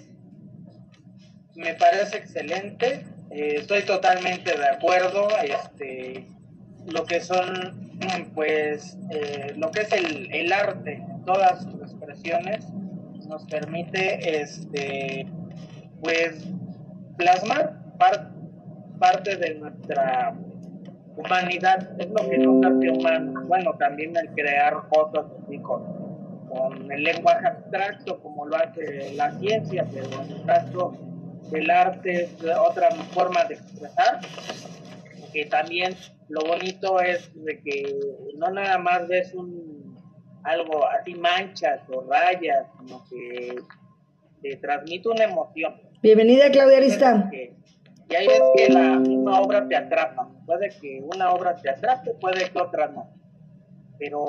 Me parece excelente, eh, estoy totalmente de acuerdo. Este, lo que son, pues, eh, lo que es el, el arte, todas sus expresiones, nos permite, este, pues, plasmar parte de nuestra humanidad, es lo que nos hace humanos. Bueno, también el crear cosas con, el lenguaje abstracto, como lo hace la ciencia, pero en el caso del arte es otra forma de expresar, que también lo bonito es de que no nada más ves un algo así manchas o rayas, sino que te transmite una emoción. Bienvenida Claudia Arista. Y ahí ves que la misma obra te atrapa. Puede que una obra te atrape, puede que otra no. Pero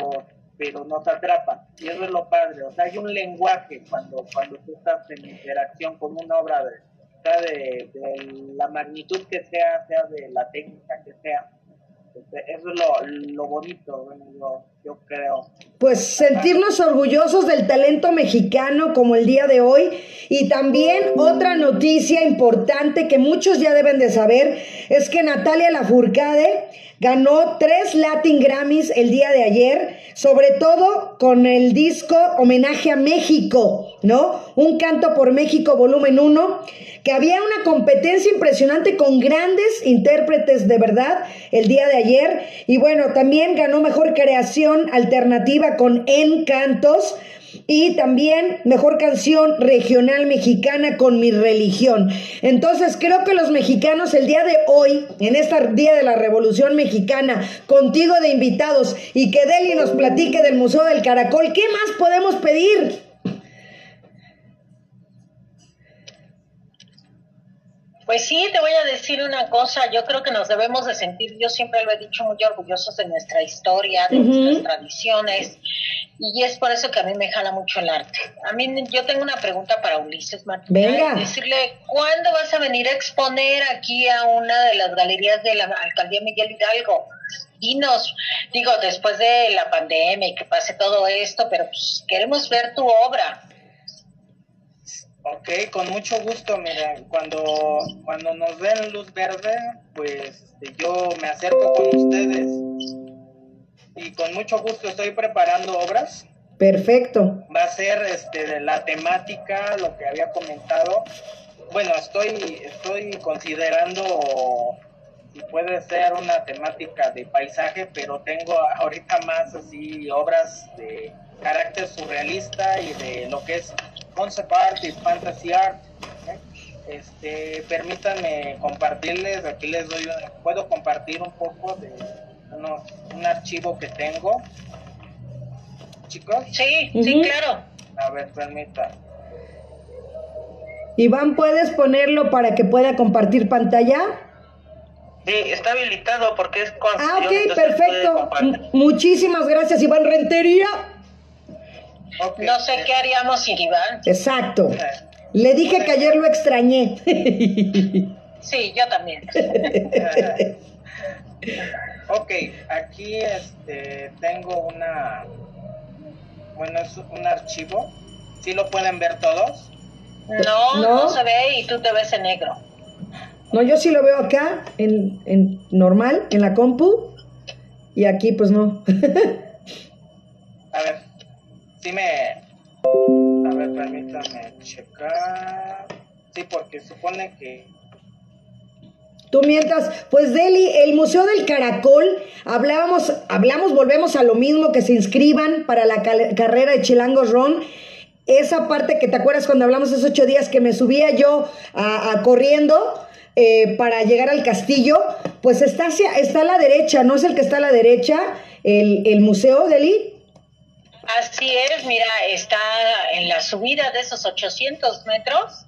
pero nos atrapa. Y eso es lo padre. O sea, hay un lenguaje cuando, cuando tú estás en interacción con una obra de, de, de la magnitud que sea, sea de la técnica que sea eso es lo, bonito, yo creo. Pues sentirnos orgullosos del talento mexicano como el día de hoy. Y también otra noticia importante que muchos ya deben de saber es que Natalia Lafourcade ganó tres Latin Grammys el día de ayer, sobre todo con el disco Homenaje a México, ¿no? Un canto por México volumen 1, que había una competencia impresionante con grandes intérpretes de verdad el día de ayer. Y bueno, también ganó mejor creación alternativa con Encantos y también mejor canción regional mexicana con mi religión. Entonces creo que los mexicanos el día de hoy, en este día de la Revolución Mexicana, contigo de invitados y que Deli nos platique del Museo del Caracol, ¿qué más podemos pedir? Pues sí, te voy a decir una cosa, yo creo que nos debemos de sentir, yo siempre lo he dicho, muy orgullosos de nuestra historia, de nuestras tradiciones, y es por eso que a mí me jala mucho el arte. A mí, yo tengo una pregunta para Ulises Martín. Venga. Decirle, ¿cuándo vas a venir a exponer aquí a una de las galerías de la Alcaldía Miguel Hidalgo? Dinos, digo, después de la pandemia y que pase todo esto, pero pues queremos ver tu obra. Ok, con mucho gusto, mira, cuando, cuando nos den luz verde, pues este, yo me acerco con ustedes y con mucho gusto estoy preparando obras. Perfecto. Va a ser este, de la temática, lo que había comentado. Bueno, estoy, estoy considerando si puede ser una temática de paisaje, pero tengo ahorita más así obras de carácter surrealista y de lo que es concept art y fantasy art. ¿eh? Este, permítanme compartirles, aquí les doy, puedo compartir un poco de un archivo que tengo. chicos? Sí, sí, Ujú. claro. A ver, permita. Iván, ¿puedes ponerlo para que pueda compartir pantalla? Sí, está habilitado porque es con Ah, ok, perfecto. muchísimas gracias, Iván Rentería. No sé qué haríamos sin Iván. Exacto. Le dije que ayer lo extrañé. Sí, yo también. ok, aquí este, tengo una. Bueno, es un archivo. ¿Sí lo pueden ver todos? No, No. no, se ve y tú te ves en negro. No, yo sí lo veo acá, en, en normal, en la compu. Y aquí, pues no. A ver, sí me. A ver, permítame checar. Sí, porque supone que. Tú mientras, pues Deli, el Museo del Caracol, hablábamos, hablamos, volvemos a lo mismo, que se inscriban para la carrera de Chilangos Ron. Esa parte que te acuerdas cuando hablamos esos ocho días que me subía yo a, a corriendo eh, para llegar al castillo, pues está, hacia, está a la derecha, ¿no es el que está a la derecha, el, el museo, Deli? Así es, mira, está en la subida de esos 800 metros,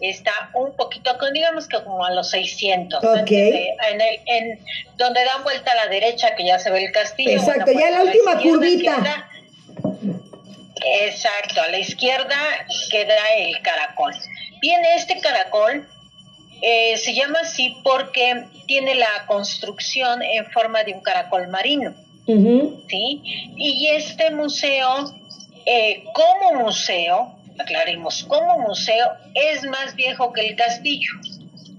está un poquito, con- digamos que como a los 600. ¿no? Ok. En el, en, donde dan vuelta a la derecha, que ya se ve el castillo. Exacto, ya pues, la última curvita. Exacto, a la izquierda queda el caracol. Bien, este caracol eh, se llama así porque tiene la construcción en forma de un caracol marino. ¿Sí? Y este museo, eh, como museo, aclaremos, como museo, es más viejo que el castillo.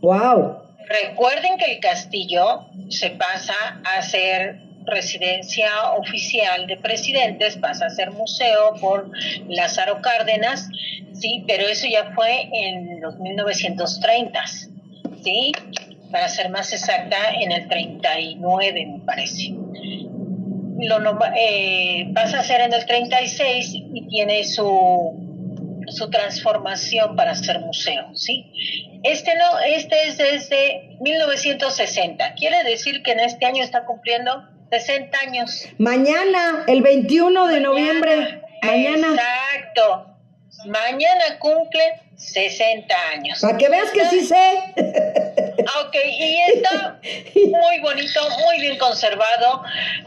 Wow. Recuerden que el castillo se pasa a ser residencia oficial de presidentes, pasa a ser museo por Lázaro Cárdenas, sí, pero eso ya fue en los 1930, sí, para ser más exacta, en el 39 me parece lo eh, pasa a ser en el 36 y tiene su, su transformación para ser museo, ¿sí? Este no, este es desde 1960. Quiere decir que en este año está cumpliendo 60 años. Mañana, el 21 de noviembre. Mañana. Exacto. Mañana cumple 60 años. Para que veas que sí sé. Ah, Ok, y está muy bonito, muy bien conservado.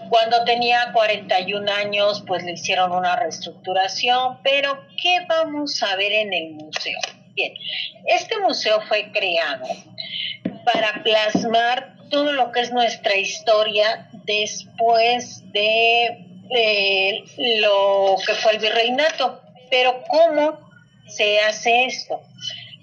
Cuando tenía 41 años, pues le hicieron una reestructuración, pero ¿qué vamos a ver en el museo? Bien, este museo fue creado para plasmar todo lo que es nuestra historia después de eh, lo que fue el virreinato. Pero ¿cómo se hace esto?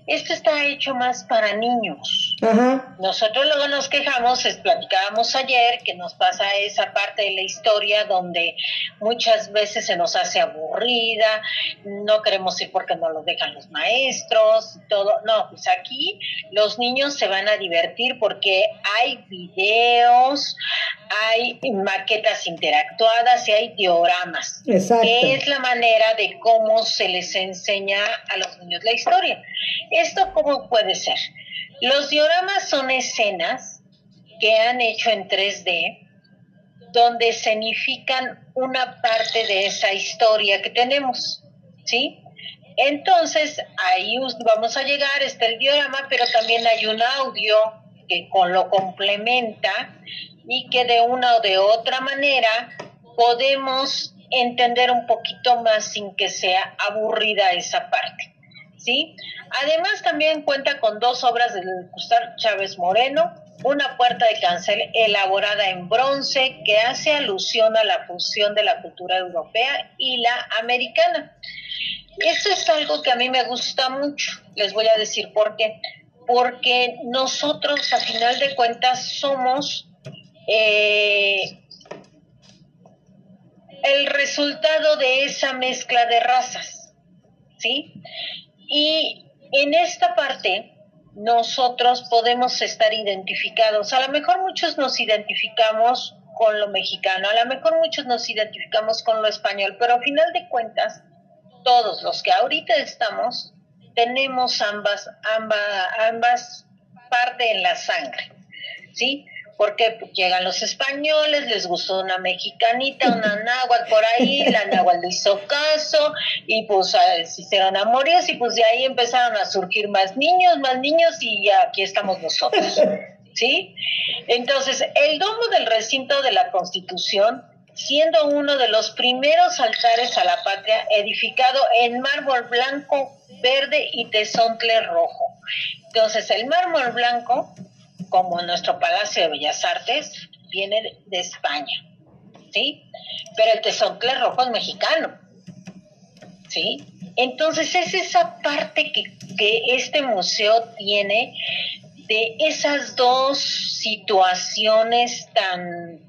Esto está hecho más para niños. Ajá. Nosotros luego nos quejamos, es, platicábamos ayer, que nos pasa esa parte de la historia donde muchas veces se nos hace aburrida, no queremos ir porque no lo dejan los maestros, todo. No, pues aquí los niños se van a divertir porque hay videos, hay maquetas interactuadas y hay dioramas Exacto. que es la manera de cómo se les enseña a los niños la historia. ¿Esto cómo puede ser? Los dioramas son escenas que han hecho en 3D donde escenifican una parte de esa historia que tenemos, ¿sí? Entonces, ahí vamos a llegar, está el diorama, pero también hay un audio que con lo complementa y que de una o de otra manera podemos entender un poquito más sin que sea aburrida esa parte, ¿sí? Además también cuenta con dos obras de Gustavo Chávez Moreno, una puerta de cancel elaborada en bronce que hace alusión a la fusión de la cultura europea y la americana. Esto es algo que a mí me gusta mucho. Les voy a decir por qué. Porque nosotros, a final de cuentas, somos eh, el resultado de esa mezcla de razas. ¿Sí? Y en esta parte, nosotros podemos estar identificados. A lo mejor muchos nos identificamos con lo mexicano, a lo mejor muchos nos identificamos con lo español, pero a final de cuentas, todos los que ahorita estamos tenemos ambas, ambas, ambas partes en la sangre, ¿sí? porque llegan los españoles, les gustó una mexicanita, una náhuatl por ahí, la náhuatl le hizo caso y pues se hicieron amoríos y pues de ahí empezaron a surgir más niños, más niños y ya aquí estamos nosotros. ¿Sí? Entonces, el domo del recinto de la Constitución, siendo uno de los primeros altares a la patria, edificado en mármol blanco, verde y tezontle rojo. Entonces, el mármol blanco como nuestro Palacio de Bellas Artes, viene de, España, ¿sí? Pero el tesoncle rojo es mexicano, ¿sí? Entonces es esa parte que, que este museo tiene de esas dos situaciones tan,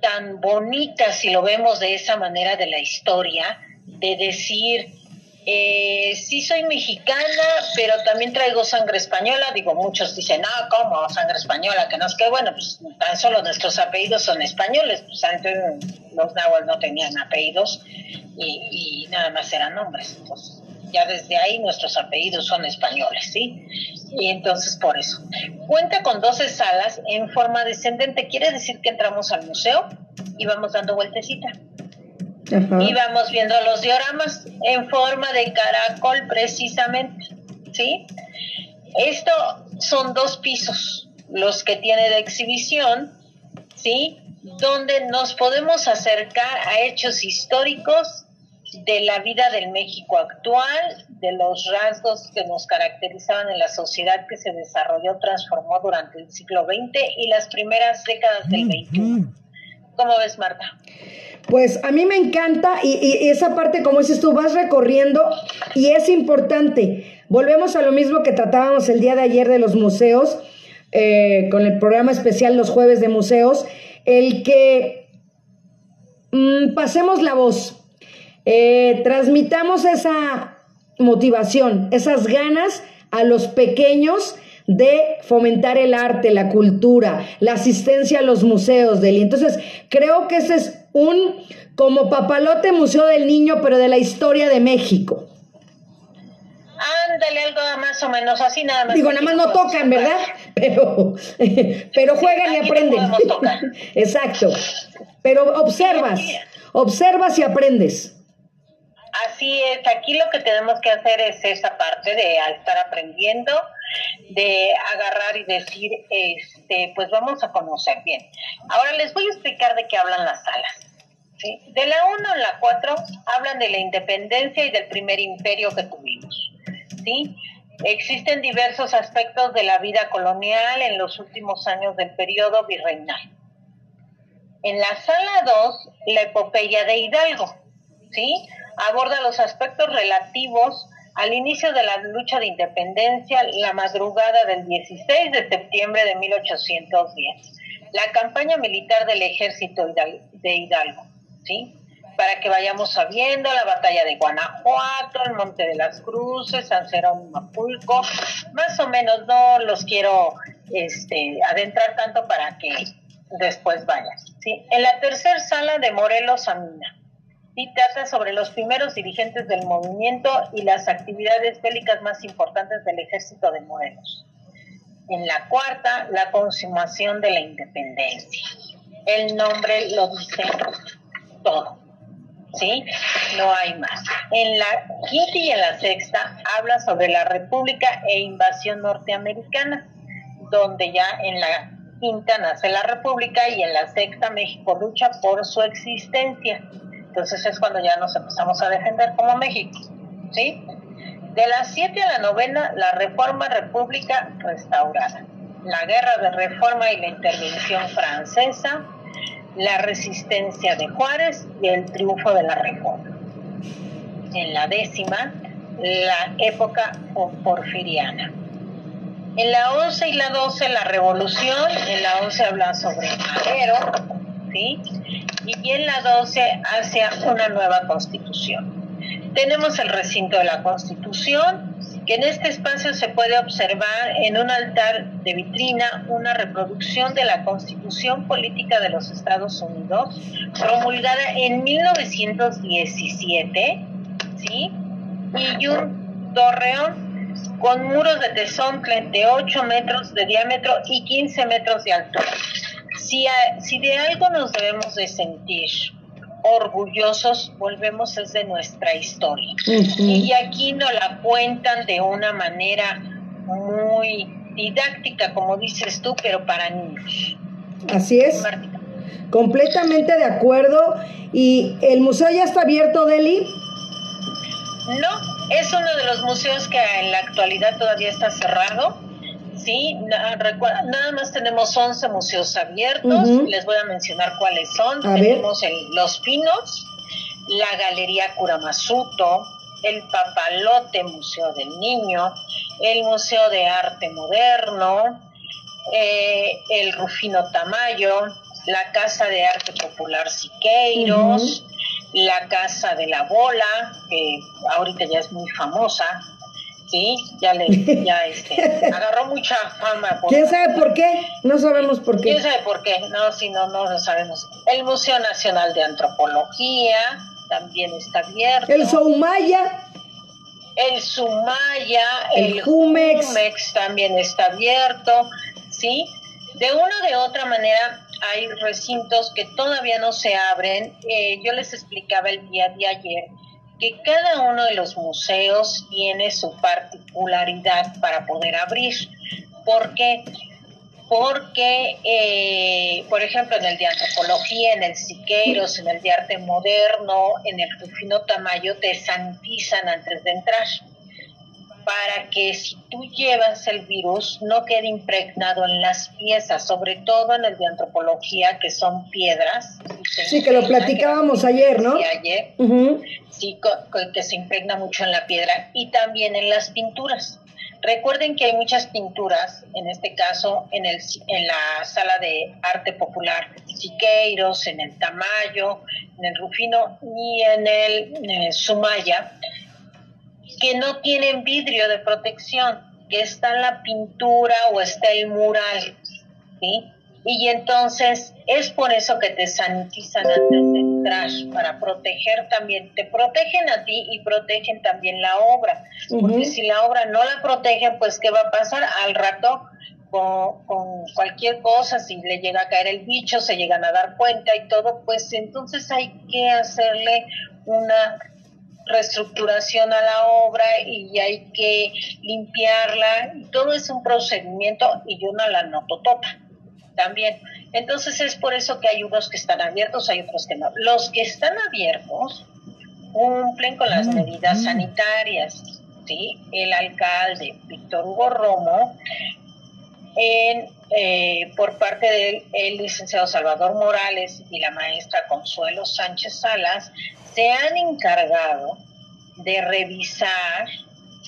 tan bonitas, si lo vemos de esa manera de la historia, de decir, eh, sí soy mexicana, pero también traigo sangre española. Digo, muchos dicen, ah, ¿cómo? Sangre española, que no es que, bueno, pues tan solo nuestros apellidos son españoles. Pues antes los náhuatl no tenían apellidos y, nada más eran nombres. Entonces, ya desde ahí nuestros apellidos son españoles, ¿sí? Y entonces por eso. Cuenta con 12 salas en forma descendente, quiere decir que entramos al museo y vamos dando vueltecita y vamos viendo los dioramas en forma de caracol precisamente, ¿sí? Esto son dos pisos, los que tiene de exhibición, ¿sí? Donde nos podemos acercar a hechos históricos de la vida del México actual, de los rasgos que nos caracterizaban en la sociedad que se desarrolló, transformó durante el siglo XX y las primeras décadas del XXI. ¿Cómo ves, Marta? Pues a mí me encanta y, esa parte, como dices tú, vas recorriendo y es importante. Volvemos a lo mismo que tratábamos el día de ayer de los museos, eh, con el programa especial los jueves de museos, el que mm, pasemos la voz, eh, transmitamos esa motivación, esas ganas a los pequeños de fomentar el arte, la cultura, la asistencia a los museos, Deli. Entonces, creo que ese es un como papalote museo del niño, pero de la historia de México. Ándale, algo más o menos así, nada más. Digo, nada más no tocan, ¿verdad? Pero, pero juegan y aprenden. Exacto. Pero observas, observas y aprendes. Así es, aquí lo que tenemos que hacer es esa parte de estar aprendiendo, de agarrar y decir, este, pues vamos a conocer bien. Ahora les voy a explicar de qué hablan las salas. De la 1 a la 4 hablan de la independencia y del primer imperio que tuvimos. ¿sí? Existen diversos aspectos de la vida colonial en los últimos años del periodo virreinal. En la sala 2, la epopeya de Hidalgo, ¿sí? Aborda los aspectos relativos al inicio de la lucha de independencia, la madrugada del 16 de septiembre de 1810, la campaña militar del ejército de Hidalgo, ¿sí? Para que vayamos sabiendo la batalla de Guanajuato, el Monte de las Cruces, San Jerónimo Pulco, más o menos no los quiero este, adentrar tanto para que después vayan, ¿sí? En la tercera sala de Morelos Amina, trata sobre los primeros dirigentes del movimiento y las actividades bélicas más importantes del ejército de Morelos. En la cuarta, la consumación de la independencia. El nombre lo dice todo. ¿Sí? No hay más. En la quinta y en la sexta habla sobre la República e invasión norteamericana, donde ya en la quinta nace la República y en la sexta México lucha por su existencia entonces es cuando ya nos empezamos a defender como México, ¿sí? De las 7 a la novena, la reforma república restaurada, la guerra de reforma y la intervención francesa, la resistencia de Juárez y el triunfo de la reforma. En la décima, la época porfiriana. En la 11 y la 12, la revolución. En la 11 habla sobre Madero, ¿sí? y en la 12 hacia una nueva constitución. Tenemos el recinto de la constitución, que en este espacio se puede observar en un altar de vitrina una reproducción de la constitución política de los Estados Unidos, promulgada en 1917, ¿sí? Y un torreón con muros de tesontle de 8 metros de diámetro y 15 metros de altura. Si, si de algo nos debemos de sentir orgullosos, volvemos desde nuestra historia. Y aquí nos la cuentan de una manera muy didáctica, como dices tú, pero para niños. Así es. Completamente de acuerdo. ¿Y el museo ya está abierto, Deli? No, es uno de los museos que en la actualidad todavía está cerrado. Sí, nada más tenemos 11 museos abiertos. Les voy a mencionar cuáles son. tenemos Los Pinos, la Galería Kuramasuto, el Papalote Museo del Niño, el Museo de Arte Moderno, eh, el Rufino Tamayo, la Casa de Arte Popular Siqueiros, la Casa de la Bola, que ahorita ya es muy famosa, sí, ya le, ya este, agarró mucha fama. ¿Quién sabe por qué? No sabemos por qué. ¿Quién sabe por qué? No, si no, no lo sabemos. El Museo Nacional de Antropología también está abierto. El Soumaya. El Sumaya, el, el Jumex. también está abierto, ¿sí? De una o de otra manera, hay recintos que todavía no se abren. Eh, yo les explicaba el día de ayer que cada uno de los museos tiene su particularidad para poder abrir. ¿Por qué? Porque, eh, por ejemplo, en el de antropología, en el Siqueiros, en el de arte moderno, en el Rufino Tamayo, te sanitizan antes de entrar para que si tú llevas el virus no quede impregnado en las piezas, sobre todo en el de antropología, que son piedras. Sí, que lo platicábamos ayer, ¿no? Sí, ayer. Sí, que se impregna mucho en la piedra y también en las pinturas. Recuerden que hay muchas pinturas, en este caso en, el, en la sala de arte popular Siqueiros, en el Tamayo, en el Rufino y en el, en el Sumaya, que no tienen vidrio de protección, que está la pintura o está el mural, ¿sí? Y entonces es por eso que te sanitizan antes de entrar, para proteger también, te protegen a ti y protegen también la obra, porque si la obra no la protegen, pues ¿qué va a pasar? Al rato con, con, cualquier cosa, si le llega a caer el bicho, se llegan a dar cuenta y todo, pues entonces hay que hacerle una reestructuración a la obra y hay que limpiarla. Todo es un procedimiento y yo no la noto toda también. Entonces es por eso que hay unos que están abiertos, hay otros que no. Los que están abiertos cumplen con las medidas sanitarias. ¿sí? El alcalde Víctor Hugo Romo, en, eh, por parte del licenciado Salvador Morales y la maestra Consuelo Sánchez Salas, se han encargado de revisar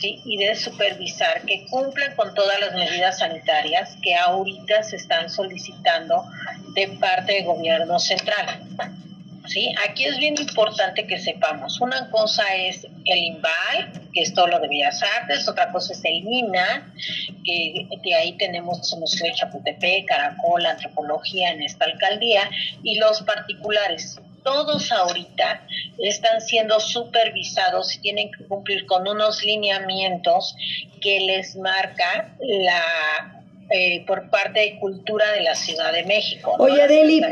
y de supervisar que cumplan con todas las medidas sanitarias que ahorita se están solicitando de parte del gobierno central. ¿Sí? Aquí es bien importante que sepamos, una cosa es el INVAL, que es todo lo de Bellas Artes, otra cosa es el INA, que de ahí tenemos el Museo de Chapultepec, Caracol, Antropología en esta alcaldía, y los particulares, todos ahorita están siendo supervisados y tienen que cumplir con unos lineamientos que les marca la eh, por parte de cultura de la Ciudad de México. Oye, Adeli,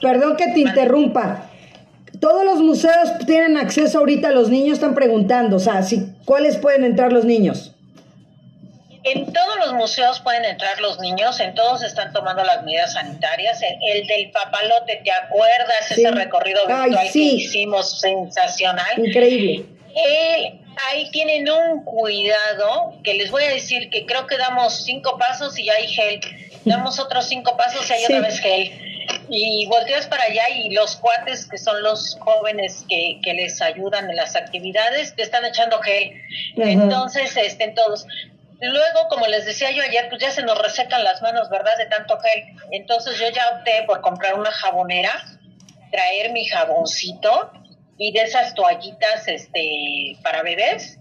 perdón que te interrumpa. Todos los museos tienen acceso ahorita, los niños están preguntando, o sea, si, ¿cuáles pueden entrar los niños? En todos los museos pueden entrar los niños, en todos están tomando las medidas sanitarias. El, del papalote, ¿te acuerdas? Ese recorrido virtual que hicimos sensacional. Increíble. ahí tienen un cuidado que les voy a decir que creo que damos cinco pasos y ya hay gel. Damos otros cinco pasos y hay otra vez gel. Y volteas para allá y los cuates, que son los jóvenes que, que les ayudan en las actividades, te están echando gel. Entonces, estén todos. Luego, como les decía yo ayer, pues ya se nos resecan las manos, ¿verdad? De tanto gel. Entonces yo ya opté por comprar una jabonera, traer mi jaboncito y de esas toallitas este, para bebés.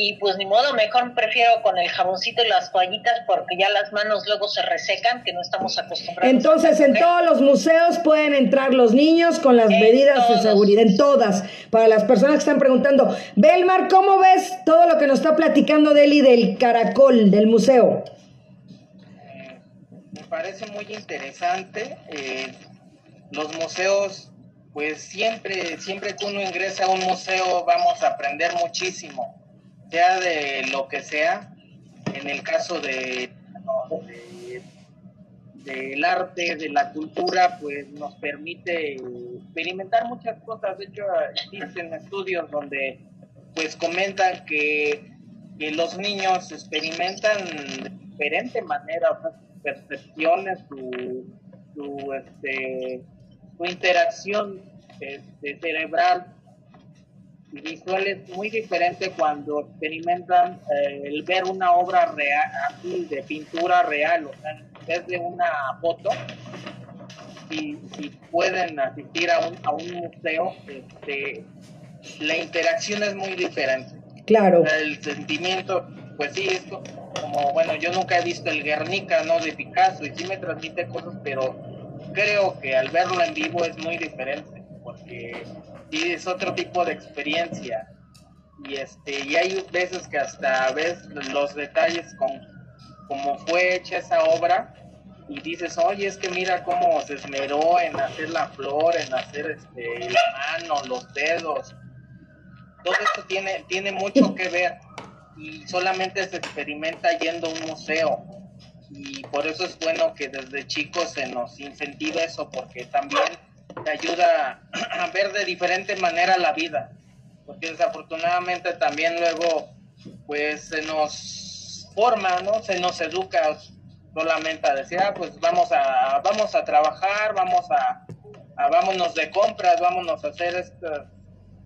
Y pues ni modo, mejor prefiero con el jaboncito y las toallitas porque ya las manos luego se resecan, que no estamos acostumbrados. Entonces, en todos los museos pueden entrar los niños con las medidas de seguridad, en todas, para las personas que están preguntando. Belmar, ¿cómo ves todo lo que nos está platicando Deli del caracol, del museo? Eh, me parece muy interesante. Eh, los museos pues siempre, siempre que uno ingresa a un museo vamos a aprender muchísimo, sea de lo que sea. En el caso de, del arte, de la cultura, pues nos permite experimentar muchas cosas. De hecho, existen estudios donde pues comentan que, que los niños experimentan de diferente manera, sus percepciones, su, su este, su interacción este, cerebral visual es muy diferente cuando experimentan eh, el ver una obra real, de pintura real, o sea, en vez de una foto, si, si pueden asistir a un, a un museo, este, la interacción es muy diferente. Claro. El sentimiento, pues sí, esto, como, bueno, yo nunca he visto el Guernica, ¿no? De Picasso, y sí me transmite cosas, pero creo que al verlo en vivo es muy diferente, porque es otro tipo de experiencia. Y este, y hay veces que hasta ves los detalles con cómo fue hecha esa obra y dices, oye, es que mira cómo se esmeró en hacer la flor, en hacer este, la mano, los dedos. Todo esto tiene, tiene mucho que ver y solamente se experimenta yendo a un museo y por eso es bueno que desde chicos se nos incentive eso, porque también te ayuda a ver de diferente manera la vida, porque desafortunadamente también luego pues se nos forma, ¿no? Se nos educa solamente a decir, ah, pues vamos a, vamos a trabajar, vamos a, a vámonos de compras, vámonos a hacer estas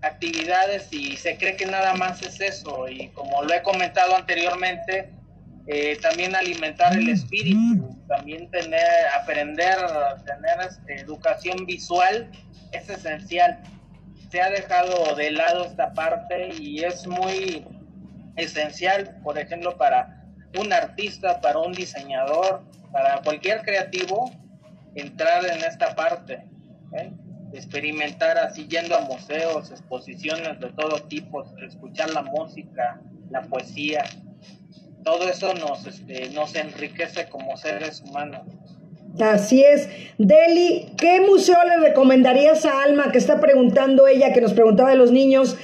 actividades y se cree que nada más es eso y como lo he comentado anteriormente, eh, también alimentar el espíritu, también tener, aprender, tener este, educación visual es esencial. Se ha dejado de lado esta parte y es muy esencial, por ejemplo, para un artista, para un diseñador, para cualquier creativo, entrar en esta parte, ¿eh? experimentar así yendo a museos, exposiciones de todo tipo, escuchar la música, la poesía, todo eso nos, este, nos enriquece como seres humanos. Así es. Deli, ¿qué museo le recomendarías a Alma que está preguntando ella, que nos preguntaba de los niños?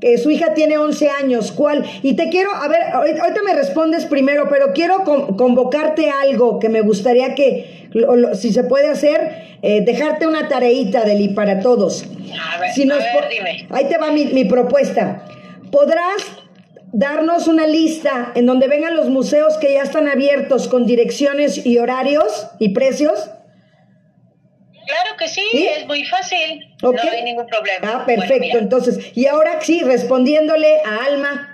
que su hija tiene 11 años, ¿cuál? Y te quiero, a ver, ahorita me respondes primero, pero quiero convocarte algo que me gustaría que, si se puede hacer, eh, dejarte una tareita, Deli, para todos. A ver, a ver dime. Ahí te va mi, mi propuesta. ¿Podrás darnos una lista en donde vengan los museos que ya están abiertos con direcciones y horarios y precios? Claro que sí, es muy fácil. No hay ningún problema. Ah, perfecto. Entonces, y ahora sí, respondiéndole a Alma.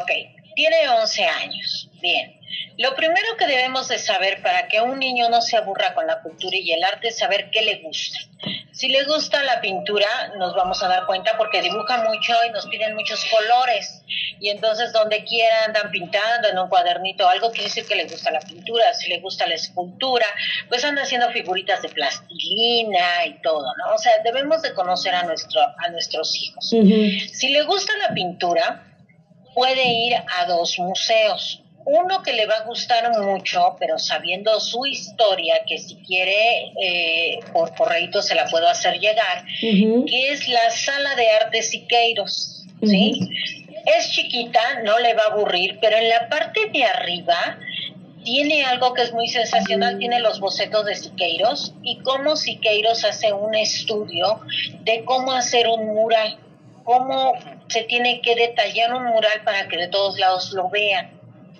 Ok, tiene 11 años. Bien. Lo primero que debemos de saber para que un niño no se aburra con la cultura y el arte es saber qué le gusta. Si le gusta la pintura, nos vamos a dar cuenta porque dibuja mucho y nos piden muchos colores. Y entonces donde quiera andan pintando en un cuadernito o algo, quiere decir que le gusta la pintura. Si le gusta la escultura, pues anda haciendo figuritas de plastilina y todo, ¿no? O sea, debemos de conocer a, nuestro, a nuestros hijos. Si le gusta la pintura, puede ir a dos museos uno que le va a gustar mucho, pero sabiendo su historia, que si quiere, eh, por correito se la puedo hacer llegar, que es la Sala de Arte Siqueiros, ¿sí? Es chiquita, no le va a aburrir, pero en la parte de arriba tiene algo que es muy sensacional, tiene los bocetos de Siqueiros y cómo Siqueiros hace un estudio de cómo hacer un mural, cómo se tiene que detallar un mural para que de todos lados lo vean.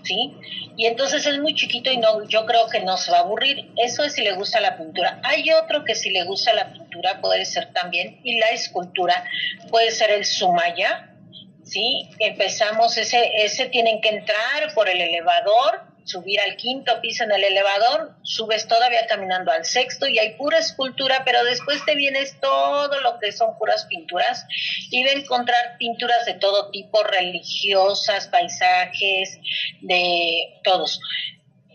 ¿Sí? Y entonces es muy chiquito y no, yo creo que no se va a aburrir. Eso es si le gusta la pintura. Hay otro que si le gusta la pintura puede ser también, y la escultura puede ser el sumaya, ¿sí? Empezamos, ese, ese tienen que entrar por el elevador subir al quinto piso en el elevador, subes todavía caminando al sexto y hay pura escultura, pero después te vienes todo lo que son puras pinturas y de encontrar pinturas de todo tipo, religiosas, paisajes, de todos.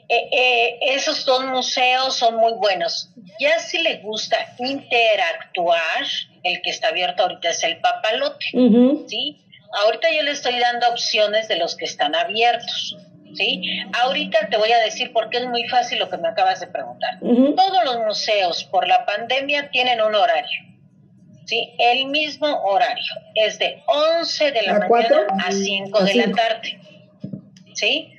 Eh, eh, esos dos museos son muy buenos. Ya si le gusta interactuar, el que está abierto ahorita es el Papalote, ¿sí? Ahorita yo le estoy dando opciones de los que están abiertos. ¿Sí? Ahorita te voy a decir por qué es muy fácil lo que me acabas de preguntar. Todos los museos por la pandemia tienen un horario. ¿Sí? El mismo horario es de 11 de la mañana a 5 de la tarde. ¿Sí?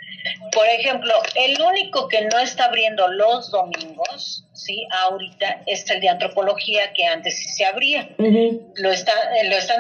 Por ejemplo, el único que no está abriendo los domingos, sí, ahorita es el de antropología que antes sí se abría. Lo está lo están